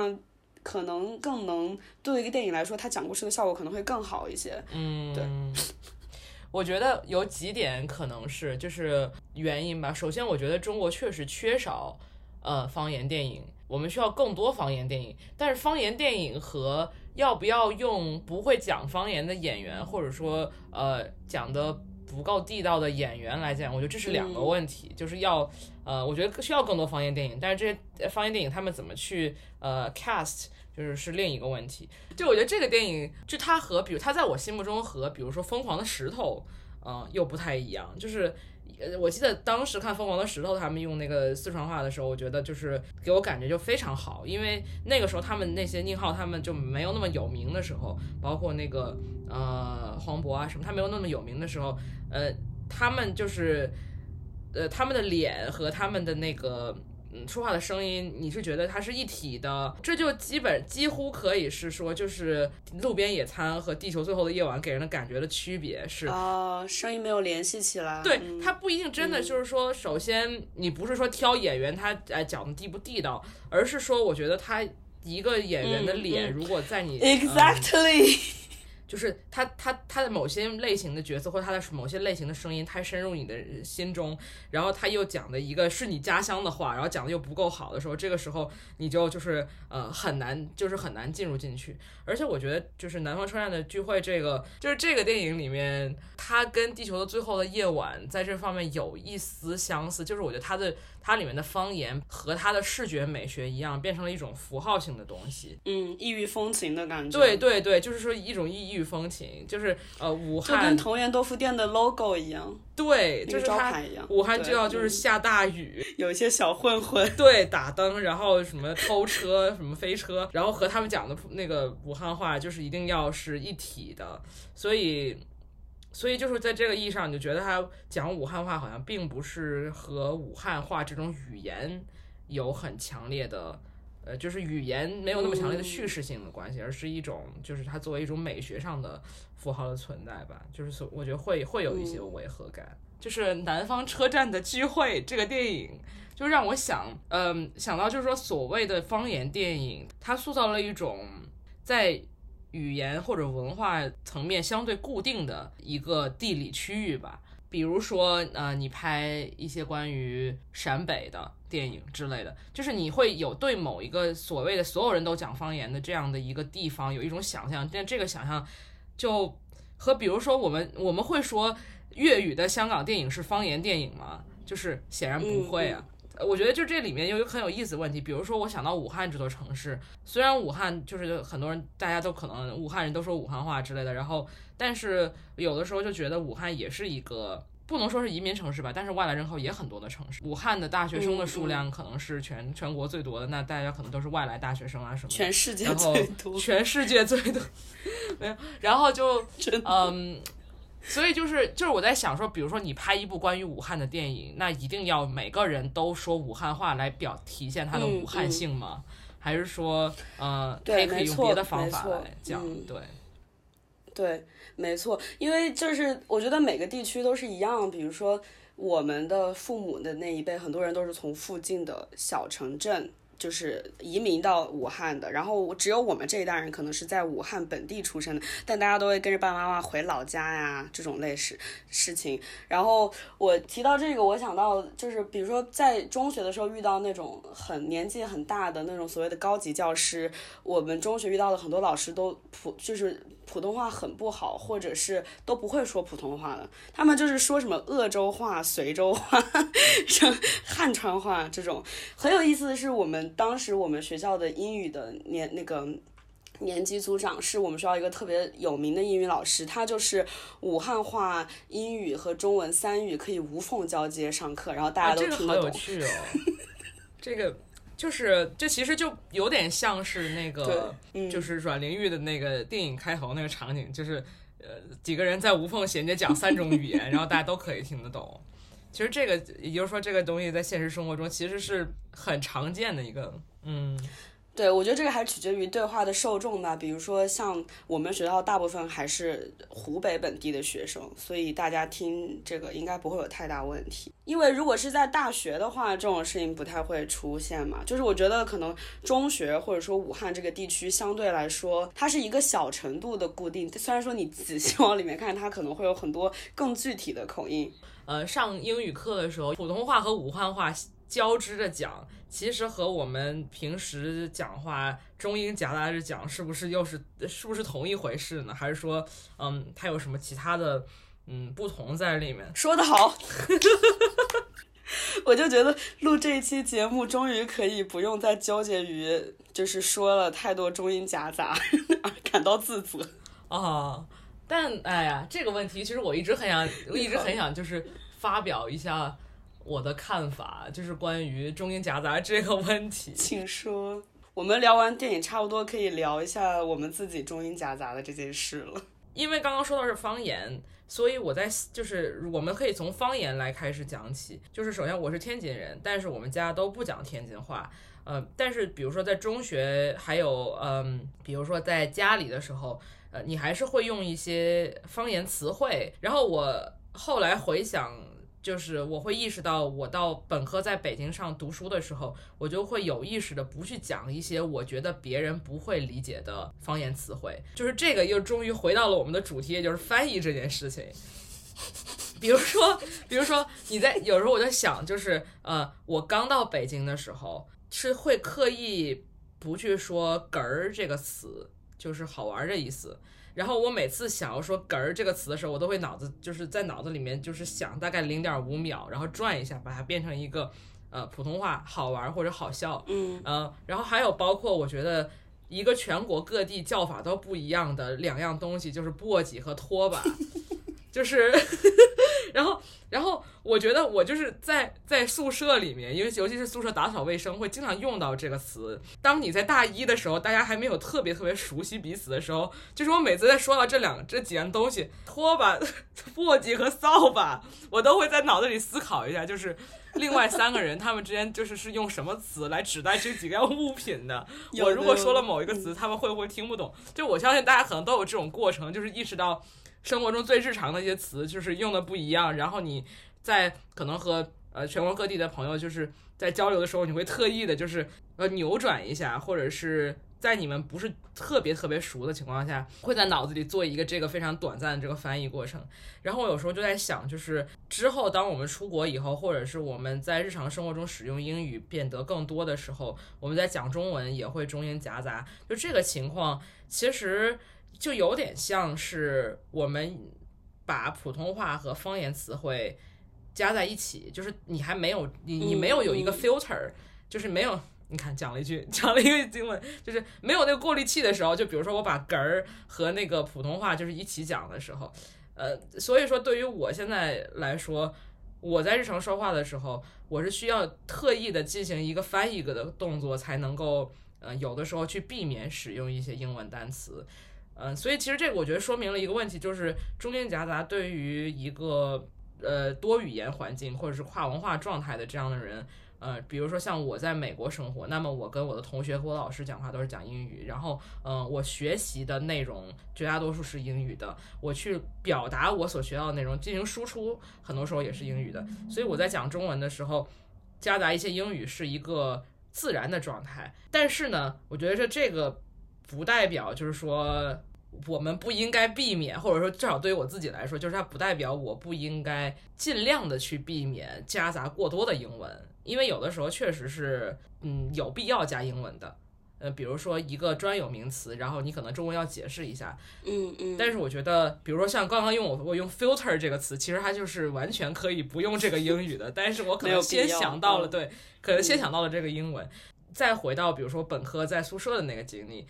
可能更能对一个电影来说，他讲故事的效果可能会更好一些。嗯，对。*laughs* 我觉得有几点可能是就是原因吧。首先，我觉得中国确实缺少呃方言电影，我们需要更多方言电影。但是方言电影和要不要用不会讲方言的演员，或者说呃讲的不够地道的演员来讲，我觉得这是两个问题。就是要呃，我觉得需要更多方言电影，但是这些方言电影他们怎么去呃 cast？就是是另一个问题，就我觉得这个电影，就它和比如它在我心目中和比如说《疯狂的石头》嗯又不太一样。就是呃，我记得当时看《疯狂的石头》，他们用那个四川话的时候，我觉得就是给我感觉就非常好，因为那个时候他们那些宁浩他们就没有那么有名的时候，包括那个呃黄渤啊什么，他没有那么有名的时候，呃，他们就是呃他们的脸和他们的那个。嗯说话的声音，你是觉得它是一体的，这就基本几乎可以是说，就是路边野餐和地球最后的夜晚给人的感觉的区别是。哦、声音没有联系起来。对，嗯它不一定真的就是说，首先你不是说挑演员他哎讲的地不地道，而是说我觉得他一个演员的嗯脸，嗯如果在你嗯 Exactly，、就是他他他的某些类型的角色或他的某些类型的声音太深入你的心中，然后他又讲的一个是你家乡的话，然后讲的又不够好的时候，这个时候你就就是呃很难就是很难进入进去。而且我觉得就是南方车站的聚会这个就是这个电影里面，它跟《地球的最后的夜晚》在这方面有一丝相似，就是我觉得它的它里面的方言和它的视觉美学一样，变成了一种符号性的东西。嗯，异域风情的感觉。对，对对，就是说一种异域风情，就是呃武汉就跟汉藤原豆腐店的 logo 一样，对，就是它招牌一样。武汉就要就是嗯下大雨，有一些小混混。*laughs* 对，打灯，然后什么偷车，什么飞车，然后和他们讲的那个武汉话就是一定要是一体的，所以。所以就是在这个意义上，你就觉得他讲武汉话好像并不是和武汉话这种语言有很强烈的，呃，就是语言没有那么强烈的叙事性的关系，而是一种就是它作为一种美学上的符号的存在吧。就是所我觉得会会有一些违和感。就是南方车站的聚会这个电影，就让我想，嗯，想到就是说所谓的方言电影，它塑造了一种在语言或者文化层面相对固定的一个地理区域吧。比如说，呃，你拍一些关于陕北的电影之类的，就是你会有对某一个所谓的所有人都讲方言的这样的一个地方有一种想象，但这个想象就和比如说我们我们会说粤语的香港电影是方言电影吗？就是显然不会啊。我觉得就这里面有一个很有意思的问题，比如说我想到武汉这座城市，虽然武汉就是很多人大家都可能武汉人都说武汉话之类的，然后但是有的时候就觉得武汉也是一个不能说是移民城市吧，但是外来人口也很多的城市。武汉的大学生的数量可能是全全国最多的，那大家可能都是外来大学生啊什么的。全世界最多，全世界最多，没有，然后就 *laughs* 嗯，所以就是就是我在想说，比如说你拍一部关于武汉的电影，那一定要每个人都说武汉话来表体现它的嗯武汉性吗？还是说呃，他对也可以用别的方法来讲？嗯对，对，没错，因为就是我觉得每个地区都是一样，比如说我们的父母的那一辈，很多人都是从附近的小城镇。就是移民到武汉的，然后只有我们这一代人可能是在武汉本地出生的，但大家都会跟着爸爸妈妈回老家呀，这种类事事情。然后我提到这个，我想到就是比如说在中学的时候遇到那种很年纪很大的那种所谓的高级教师，我们中学遇到的很多老师都普就是普通话很不好，或者是都不会说普通话的，他们就是说什么鄂州话、随州话、什 *laughs* 么汉川话这种。很有意思的是，我们当时我们学校的英语的年那个。年级组长是我们学校一个特别有名的英语老师，他就是武汉话、英语和中文三语可以无缝交接上课，然后大啊，家都这个好听得懂。有趣哦，这个。就是，这其实就有点像是那个，嗯就是阮玲玉的那个电影开头那个场景，就是呃几个人在无缝衔接讲三种语言，然后大家都可以听得懂。其实这个，也就是说，这个东西在现实生活中其实是很常见的一个，嗯，对，我觉得这个还取决于对话的受众吧。比如说，像我们学校大部分还是湖北本地的学生，所以大家听这个应该不会有太大问题。因为如果是在大学的话，这种事情不太会出现嘛。就是我觉得可能中学或者说武汉这个地区相对来说，它是一个小程度的固定。虽然说你仔细往里面看，它可能会有很多更具体的口音。呃，上英语课的时候，普通话和武汉话交织着讲，其实和我们平时讲话中英夹杂着讲，是不是又是是不是同一回事呢？还是说，嗯，它有什么其他的嗯不同在里面？说得好，*laughs* 我就觉得录这一期节目终于可以不用再纠结于就是说了太多中英夹杂 *laughs* 而感到自责。啊，但哎呀，这个问题其实我一直很想，我一直很想就是发表一下我的看法，就是关于中英夹杂这个问题。*laughs* 请说。我们聊完电影，差不多可以聊一下我们自己中英夹杂的这件事了。因为刚刚说到是方言，所以我在就是我们可以从方言来开始讲起。就是首先我是天津人，但是我们家都不讲天津话。呃，但是比如说在中学，还有嗯，比如说在家里的时候，呃，你还是会用一些方言词汇。然后我后来回想，就是我会意识到，我到本科在北京上读书的时候，我就会有意识的不去讲一些我觉得别人不会理解的方言词汇。就是这个又终于回到了我们的主题，也就是翻译这件事情。比如说，比如说你在有时候我在想，就是呃，我刚到北京的时候。是会刻意不去说“哏儿”这个词，就是好玩的意思。然后我每次想要说“哏儿”这个词的时候，我都会脑子就是在脑子里面就是想大概零点五秒，然后转一下，把它变成一个呃普通话好玩或者好笑。嗯呃，然后还有包括我觉得一个全国各地叫法都不一样的两样东西，就是簸箕和拖把。就是，*laughs* 然后，然后我觉得我就是在在宿舍里面，因为尤其是宿舍打扫卫生会经常用到这个词。当你在大一的时候，大家还没有特别特别熟悉彼此的时候，就是我每次在说到这两这几样东西，拖把、*laughs* 簸箕和扫把，我都会在脑子里思考一下，就是另外三个人他们之间就是是用什么词来指代这几样物品的。我如果说了某一个词，他们会不会听不懂？就我相信大家可能都有这种过程，就是意识到。生活中最日常的一些词，就是用的不一样。然后你在可能和呃全国各地的朋友就是在交流的时候，你会特意的就是呃扭转一下，或者是在你们不是特别特别熟的情况下，会在脑子里做一个这个非常短暂的这个翻译过程。然后我有时候就在想，就是之后当我们出国以后，或者是我们在日常生活中使用英语变得更多的时候，我们在讲中文也会中英夹杂。就这个情况，其实。就有点像是我们把普通话和方言词汇加在一起，就是你还没有你你没有有一个 filter，就是没有你看讲了一句讲了一个英文，就是没有那个过滤器的时候，就比如说我把哏儿和那个普通话就是一起讲的时候，呃，所以说对于我现在来说，我在日常说话的时候，我是需要特意的进行一个翻译的动作，才能够呃有的时候去避免使用一些英文单词。嗯，所以其实这个我觉得说明了一个问题，就是中间夹杂对于一个呃多语言环境或者是跨文化状态的这样的人，呃，比如说像我在美国生活，那么我跟我的同学和我老师讲话都是讲英语，然后嗯，我学习的内容绝大多数是英语的，我去表达我所学到的内容进行输出，很多时候也是英语的，所以我在讲中文的时候夹杂一些英语是一个自然的状态，但是呢，我觉得这这个。不代表就是说我们不应该避免，或者说至少对于我自己来说，就是它不代表我不应该尽量的去避免夹杂过多的英文，因为有的时候确实是嗯有必要加英文的，呃，比如说一个专有名词，然后你可能中文要解释一下，嗯嗯，但是我觉得，比如说像刚刚用我我用 filter 这个词，其实它就是完全可以不用这个英语的，但是我可能先想到了，对，可能先想到了这个英文，再回到比如说本科在宿舍的那个经历。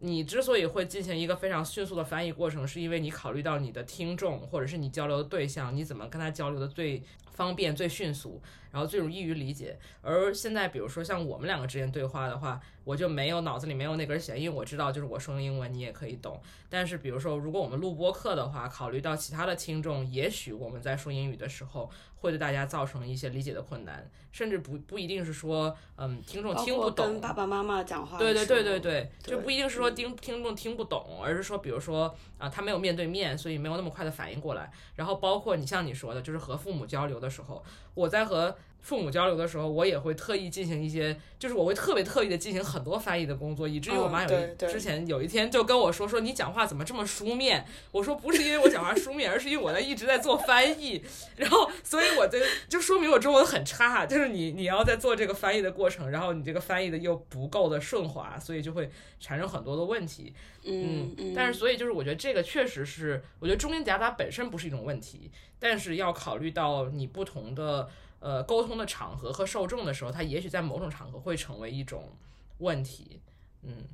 你之所以会进行一个非常迅速的翻译过程，是因为你考虑到你的听众或者是你交流的对象，你怎么跟他交流的最方便、最迅速，然后最容易于理解。而现在，比如说像我们两个之间对话的话，我就没有脑子里没有那根弦，因为我知道就是我说英文你也可以懂。但是，比如说如果我们录播课的话，考虑到其他的听众，也许我们在说英语的时候。会对大家造成一些理解的困难，甚至不不一定是说，嗯，听众听不懂。跟爸爸妈妈讲话。对对对对对，就不一定是说听听众听不懂，而是说，比如说啊，他没有面对面，所以没有那么快的反应过来。然后包括你像你说的，就是和父母交流的时候，我在和。父母交流的时候，我也会特意进行一些，就是我会特别特意的进行很多翻译的工作，以至于我妈有一之前有一天就跟我说说你讲话怎么这么书面？我说不是因为我讲话书面，而是因为我在一直在做翻译，然后所以我的就说明我中文很差，就是你你要在做这个翻译的过程，然后你这个翻译的又不够的顺滑，所以就会产生很多的问题。嗯嗯，但是所以就是我觉得这个确实是，我觉得中间夹杂本身不是一种问题，但是要考虑到你不同的。呃，沟通的场合和受众的时候，它也许在某种场合会成为一种问题。嗯，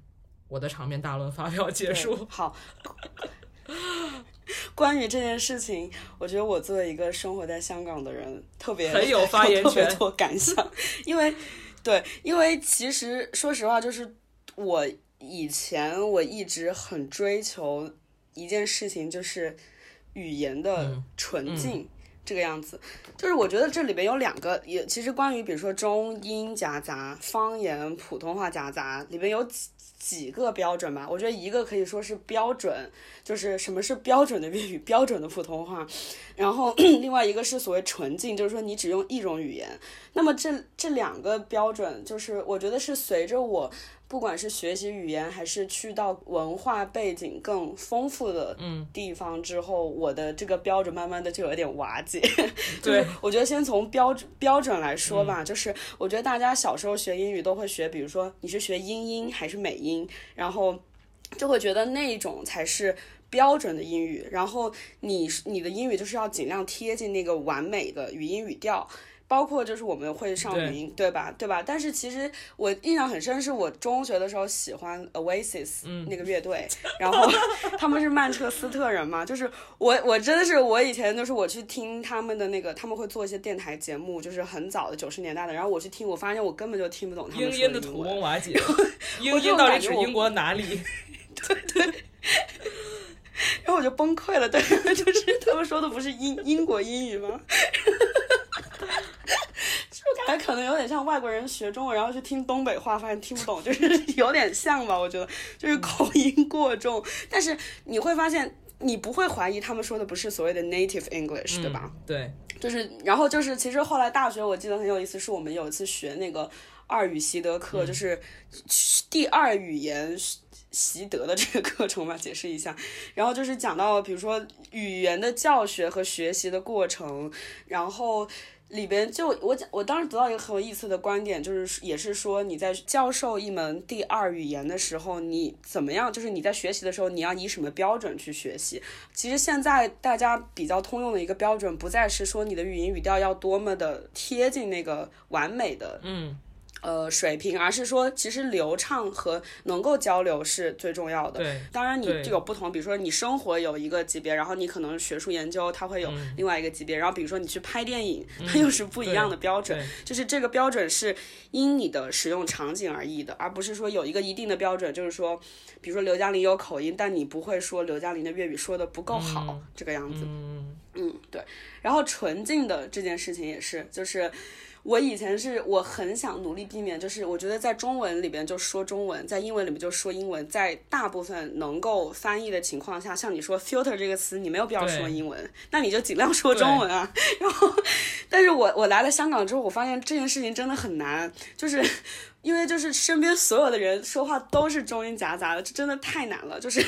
我的长篇大论发表结束。好，*laughs* 关于这件事情，我觉得我作为一个生活在香港的人，特别很有 *laughs* 发言权，多感想。因为，对，因为其实说实话，就是我以前我一直很追求一件事情，就是语言的嗯纯净。这个样子，就是我觉得这里边有两个，也其实关于比如说中英夹杂、方言、普通话夹杂，里边有几几个标准吧。我觉得一个可以说是标准，就是什么是标准的粤语、标准的普通话，然后 *clears throat* 另外一个是所谓纯净，就是说你只用一种语言。那么这这两个标准，就是我觉得是随着我不管是学习语言，还是去到文化背景更丰富的地方之后，我的这个标准慢慢的就有点瓦解。*laughs* 对我觉得先从标准标准来说吧，就是我觉得大家小时候学英语都会学，比如说你是学英音还是美音，然后就会觉得那种才是。标准的英语，然后你你的英语就是要尽量贴近那个完美的语音语调，包括就是我们会上语音，对吧？对吧？但是其实我印象很深，是我中学的时候喜欢 Oasis、那个乐队，然后 *laughs* 他们是曼彻斯特人嘛，就是我我真的是我以前就是我去听他们的那个，他们会做一些电台节目，就是很早的九十年代的，然后我去听，我发现我根本就听不懂他们英说的英文音的土崩。瓦解，*laughs* 英这种音到底感觉我指英国哪里？*laughs* 对对然后我就崩溃了，对，就是他们说的不是英英国英语吗？*laughs* 就感觉可能有点像外国人学中文，然后去听东北话，发现听不懂，就是 *laughs* 有点像吧？我觉得就是口音过重，但是你会发现，你不会怀疑他们说的不是所谓的 native English，、对吧？嗯？对，就是，然后就是，其实后来大学我记得很有意思，是我们有一次学那个二语习得课，就是第二语言习得的这个课程吧，解释一下。然后就是讲到，比如说语言的教学和学习的过程，然后。里边就我讲，我当时得到一个很有意思的观点，就是也是说你在教授一门第二语言的时候，你怎么样？就是你在学习的时候，你要以什么标准去学习？其实现在大家比较通用的一个标准，不再是说你的语音语调要多么的贴近那个完美的嗯，呃水平，而是说其实流畅和能够交流是最重要的。对，当然，你就有不同，比如说你生活有一个级别，然后你可能学术研究它会有另外一个级别，然后比如说你去拍电影，它又是不一样的标准。就是这个标准是因你的使用场景而异的，而不是说有一个一定的标准，就是说，比如说刘嘉玲有口音，但你不会说刘嘉玲的粤语说的不够好，这个样子。嗯，嗯，对。然后纯净的这件事情也是，就是我以前是我很想努力避免，就是我觉得在中文里边就说中文，在英文里面就说英文，在大部分能够翻译的情况下，像你说 filter 这个词，你没有必要说英文，那你就尽量说中文啊。*laughs* 然后，但是我我来了香港之后，我发现这件事情真的很难，就是。因为就是身边所有的人说话都是中英夹杂的，这真的太难了。就是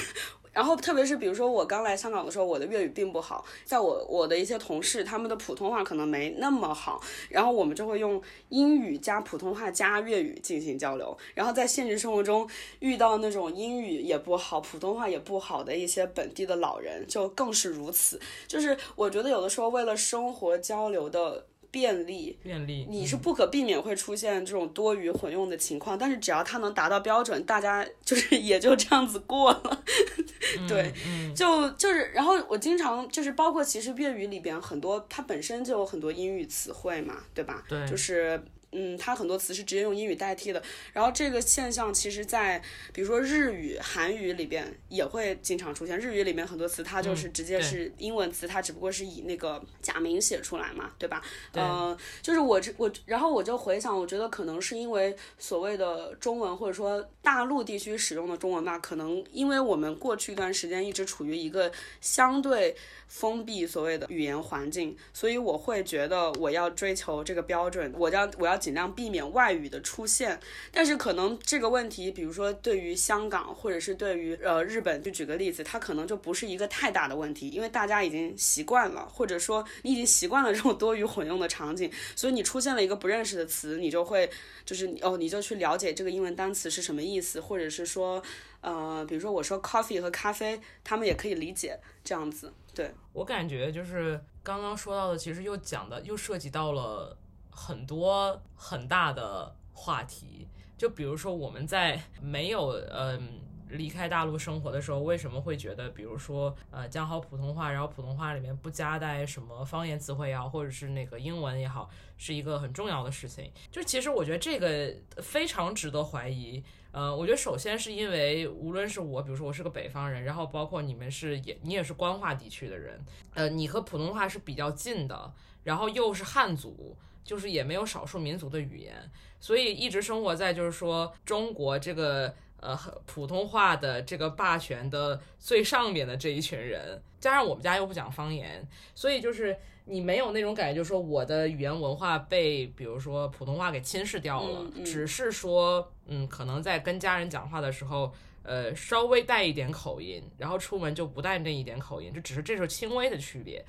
然后特别是比如说我刚来香港的时候，我的粤语并不好，在我我的一些同事，他们的普通话可能没那么好，然后我们就会用英语加普通话加粤语进行交流。然后在现实生活中遇到那种英语也不好、普通话也不好的一些本地的老人，就更是如此。就是我觉得有的时候为了生活交流的便利，便利，你是不可避免会出现这种多余混用的情况，但是只要它能达到标准，大家就是 *laughs* 也就这样子过了。对，嗯，就就是，然后我经常就是，包括其实粤语里边很多，它本身就有很多英语词汇嘛，对吧？对就是。嗯，它很多词是直接用英语代替的，然后这个现象其实，在比如说日语、韩语里边也会经常出现。日语里面很多词它就是直接是英文词，它只不过是以那个假名写出来嘛，对吧？嗯呃，就是我这我，然后我就回想，我觉得可能是因为所谓的中文或者说大陆地区使用的中文吧，可能因为我们过去一段时间一直处于一个相对封闭所谓的语言环境，所以我会觉得我要追求这个标准，我要我要尽量避免外语的出现。但是可能这个问题，比如说对于香港或者是对于呃日本，就举个例子，它可能就不是一个太大的问题，因为大家已经习惯了，或者说你已经习惯了这种多语混用的场景，所以你出现了一个不认识的词，你就会就是哦，你就去了解这个英文单词是什么意思，或者是说呃，比如说我说 coffee 和咖啡，他们也可以理解这样子，对。我感觉就是刚刚说到的，其实又讲的又涉及到了很多很大的话题。就比如说我们在没有嗯、离开大陆生活的时候，为什么会觉得，比如说呃讲好普通话，然后普通话里面不夹带什么方言词汇也好，或者是那个英文也好，是一个很重要的事情。就其实我觉得这个非常值得怀疑。呃，我觉得首先是因为无论是我，比如说我是个北方人，然后包括你们是也你也是官话地区的人，呃，你和普通话是比较近的，然后又是汉族，就是也没有少数民族的语言，所以一直生活在就是说中国这个呃普通话的这个霸权的最上边的这一群人，加上我们家又不讲方言，所以就是你没有那种感觉，就是说我的语言文化被比如说普通话给侵蚀掉了，嗯嗯只是说嗯可能在跟家人讲话的时候。呃，稍微带一点口音，然后出门就不带那一点口音，就只是这是轻微的区别。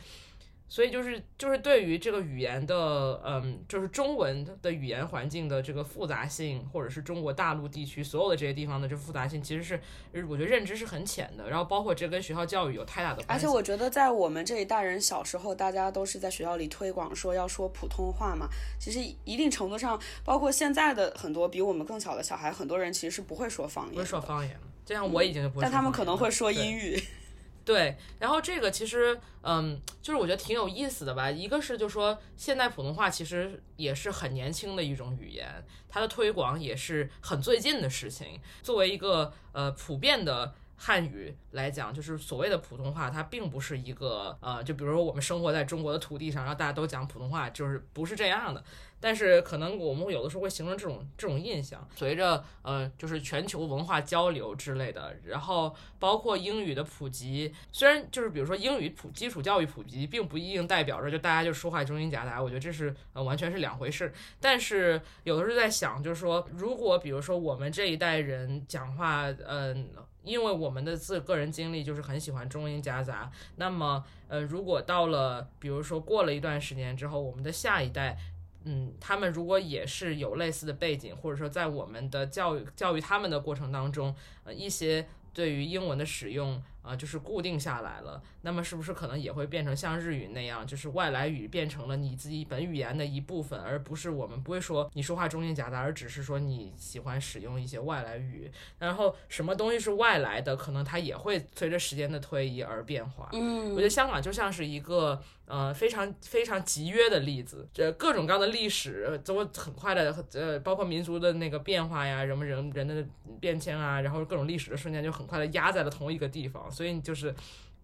所以就是就是对于这个语言的，嗯，就是中文的语言环境的这个复杂性，或者是中国大陆地区所有的这些地方的这复杂性，其实是我觉得认知是很浅的。然后包括这跟学校教育有太大的关系。而且我觉得，在我们这一代人小时候，大家都是在学校里推广说要说普通话嘛。其实一定程度上，包括现在的很多比我们更小的小孩，很多人其实是不会说方言，不会说方言，就像我已经就不会但他们可能会说英语。*laughs* 对，然后这个其实，嗯，就是我觉得挺有意思的吧。一个是就说现代普通话其实也是很年轻的一种语言，它的推广也是很最近的事情。作为一个呃普遍的汉语来讲，就是所谓的普通话，它并不是一个呃，就比如说我们生活在中国的土地上，然后大家都讲普通话，就是不是这样的。但是可能我们有的时候会形成这种这种印象，随着呃就是全球文化交流之类的，然后包括英语的普及，虽然就是比如说英语普基础教育普及，并不一定代表着就大家就说话中英夹杂，我觉得这是呃完全是两回事。但是有的时候在想，就是说如果比如说我们这一代人讲话，嗯、因为我们的自个人经历就是很喜欢中英夹杂，那么呃如果到了比如说过了一段时间之后，我们的下一代。嗯，他们如果也是有类似的背景，或者说在我们的教育教育他们的过程当中，呃，一些对于英文的使用，呃，就是固定下来了，那么是不是可能也会变成像日语那样，就是外来语变成了你自己本语言的一部分，而不是我们不会说你说话中间夹杂，而只是说你喜欢使用一些外来语，然后什么东西是外来的，可能它也会随着时间的推移而变化。嗯我觉得香港就像是一个呃非常非常集约的例子，这各种各样的历史都会很快的呃，包括民族的那个变化呀，什么人人的变迁啊，然后各种历史的瞬间就很快的压在了同一个地方，所以就是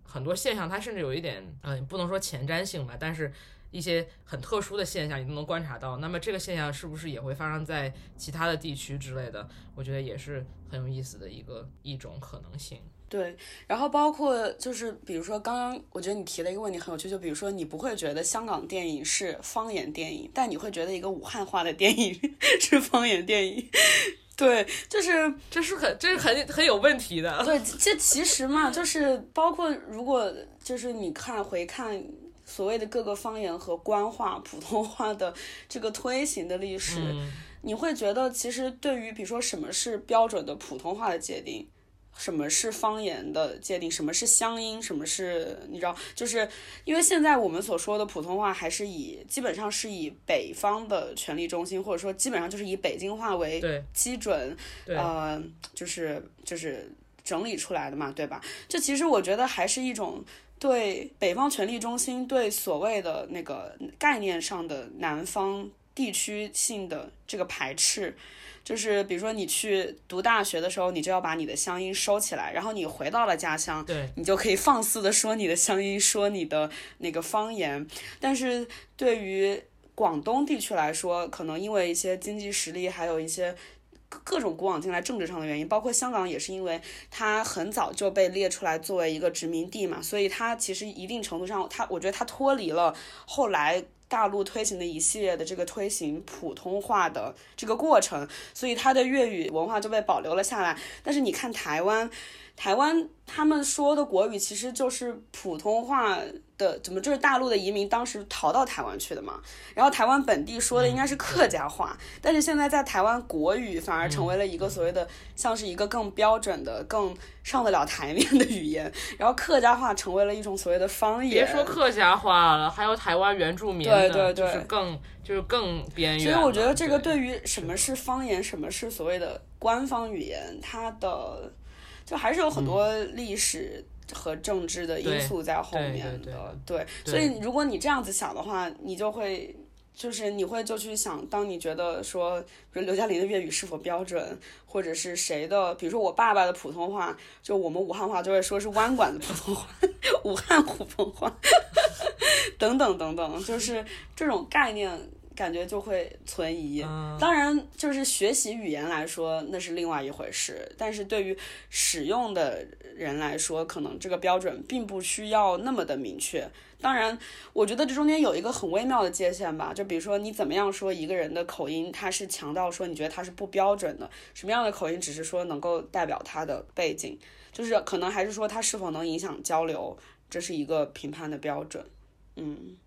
很多现象它甚至有一点嗯、不能说前瞻性吧，但是。一些很特殊的现象，你都能观察到。那么这个现象是不是也会发生在其他的地区之类的？我觉得也是很有意思的一个一种可能性。对，然后包括就是比如说刚刚我觉得你提了一个问题很有趣，就比如说你不会觉得香港电影是方言电影，但你会觉得一个武汉话的电影 *laughs* 是方言电影。对，就是这是很这是很很有问题的。对，这其实嘛，就是包括如果就是你看回看所谓的各个方言和官话、普通话的这个推行的历史，嗯你会觉得其实对于比如说什么是标准的普通话的界定。什么是方言的界定？什么是乡音？什么是你知道？就是因为现在我们所说的普通话，还是以基本上是以北方的权力中心，或者说基本上就是以北京话为基准，对呃，就是就是整理出来的嘛，对吧？这其实我觉得还是一种对北方权力中心对所谓的那个概念上的南方地区性的这个排斥。就是比如说你去读大学的时候，你就要把你的乡音收起来，然后你回到了家乡，对你就可以放肆的说你的乡音，说你的那个方言。但是对于广东地区来说，可能因为一些经济实力，还有一些各种古往今来政治上的原因，包括香港也是因为它很早就被列出来作为一个殖民地嘛，所以它其实一定程度上，它我觉得它脱离了后来。大陆推行的一系列的这个推行普通话的这个过程，所以它的粤语文化就被保留了下来。但是你看台湾，台湾他们说的国语其实就是普通话的，怎么就是大陆的移民当时逃到台湾去的嘛？然后台湾本地说的应该是客家话，但是现在在台湾国语反而成为了一个所谓的像是一个更标准的、更上得了台面的语言，然后客家话成为了一种所谓的方言。别说客家话了，还有台湾原住民，对对对就是更就是更边缘。所以我觉得这个对对于什么是方言，什么是所谓的官方语言，它的就还是有很多历史和政治的因素在后对面对的。对，对所以如果你这样子想的话，你就会。就是你会就去想，当你觉得说，比如刘嘉玲的粤语是否标准，或者是谁的，比如说我爸爸的普通话，就我们武汉话就会说是弯管的普通话，*laughs* 武汉普通话，等等等等，就是这种概念感觉就会存疑。嗯当然，就是学习语言来说，那是另外一回事。但是对于使用的人来说，可能这个标准并不需要那么的明确。当然，我觉得这中间有一个很微妙的界限吧。就比如说，你怎么样说一个人的口音，他是强调说你觉得他是不标准的，什么样的口音只是说能够代表他的背景，就是可能还是说他是否能影响交流，这是一个评判的标准。嗯，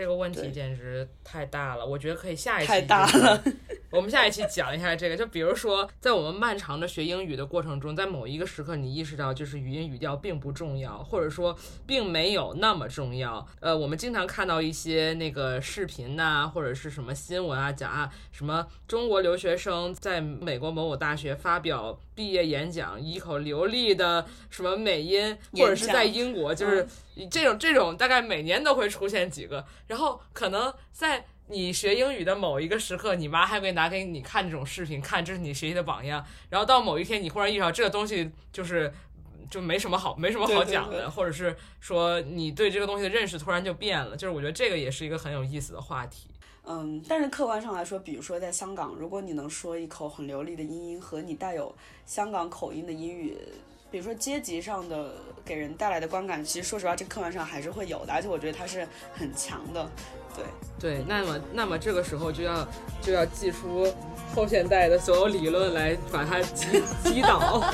这个问题简直太大了，我觉得可以下一期太大了。*laughs* 我们下一期讲一下这个，就比如说，在我们漫长的学英语的过程中，在某一个时刻，你意识到就是语音语调并不重要，或者说并没有那么重要。呃，我们经常看到一些那个视频呐、或者是什么新闻啊，讲啊什么中国留学生在美国某某大学发表毕业演讲，一口流利的什么美音，或者是在英国，就是这种这种大概每年都会出现几个，然后可能在。你学英语的某一个时刻，你妈还会拿给你看这种视频，看这是你学习的榜样。然后到某一天，你忽然意识到这个东西就是就没什么好没什么好讲的，对对对或者是说你对这个东西的认识突然就变了。就是我觉得这个也是一个很有意思的话题。嗯，但是客观上来说，比如说在香港，如果你能说一口很流利的英音和你带有香港口音的英语，比如说阶级上的给人带来的观感，其实说实话，这客观上还是会有的，而且我觉得它是很强的。对，对，那么那么这个时候就要就要祭出后现代的所有理论来把它击击倒。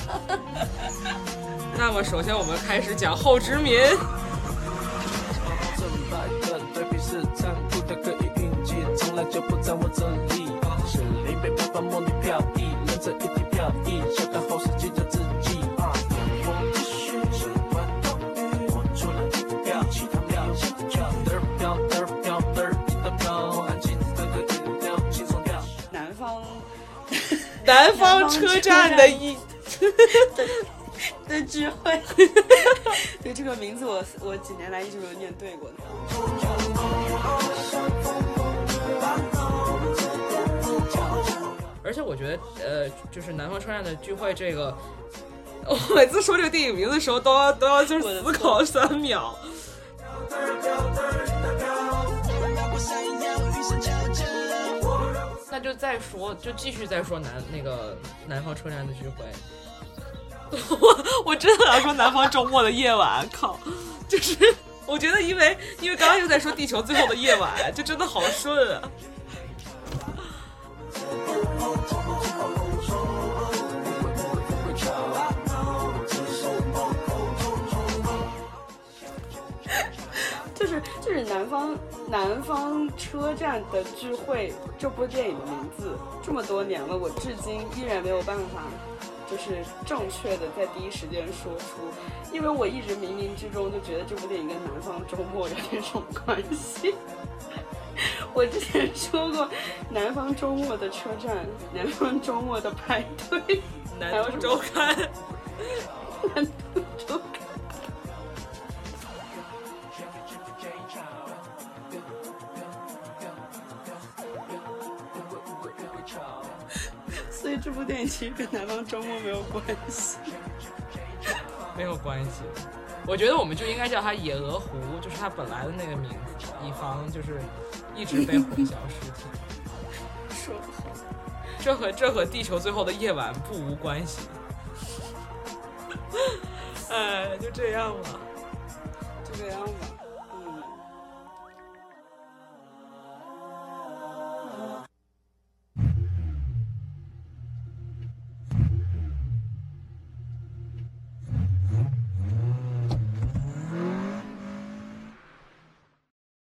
*laughs* 那么首先我们开始讲后殖民。气，从来就不在我这里。是林北不断梦里飘逸，忍着一地飘逸，笑看后世记着自己。啊，我继续我除了一个飘，其他没有想跳。嘚儿飘嘚儿飘嘚儿一的飘，安静喝个饮料，轻松跳。*laughs* 南方南方车站的一 *laughs* 的聚会，*laughs* 对这个名字我我几年来一直没有念对过而且我觉得，呃，就是南方车站的聚会这个，*laughs* 我每次说这个电影名字的时候，都要都要就是思考三秒。那就再说，就继续再说南那个南方车站的聚会。*laughs* 我我真的要说南方周末的夜晚，靠，就是我觉得因为因为刚刚又在说地球最后的夜晚，就真的好顺啊。就是就是南方南方车站的聚会这部电影的名字这么多年了，我至今依然没有办法，就是正确的在第一时间说出，因为我一直冥冥之中就觉得这部电影跟南方周末有点什么关系。*laughs* 我之前说过，南方周末的车站，南方周末的排队，*laughs* 南方周刊。南方周刊。所以这部电影其实跟南方周末没有关系。没有关系。我觉得我们就应该叫它野鹅湖，就是它本来的那个名字，以防就是一直被混淆视听。*laughs* 说不好，这和这和地球最后的夜晚不无关系。*laughs* 哎，就这样吧。就这样吧。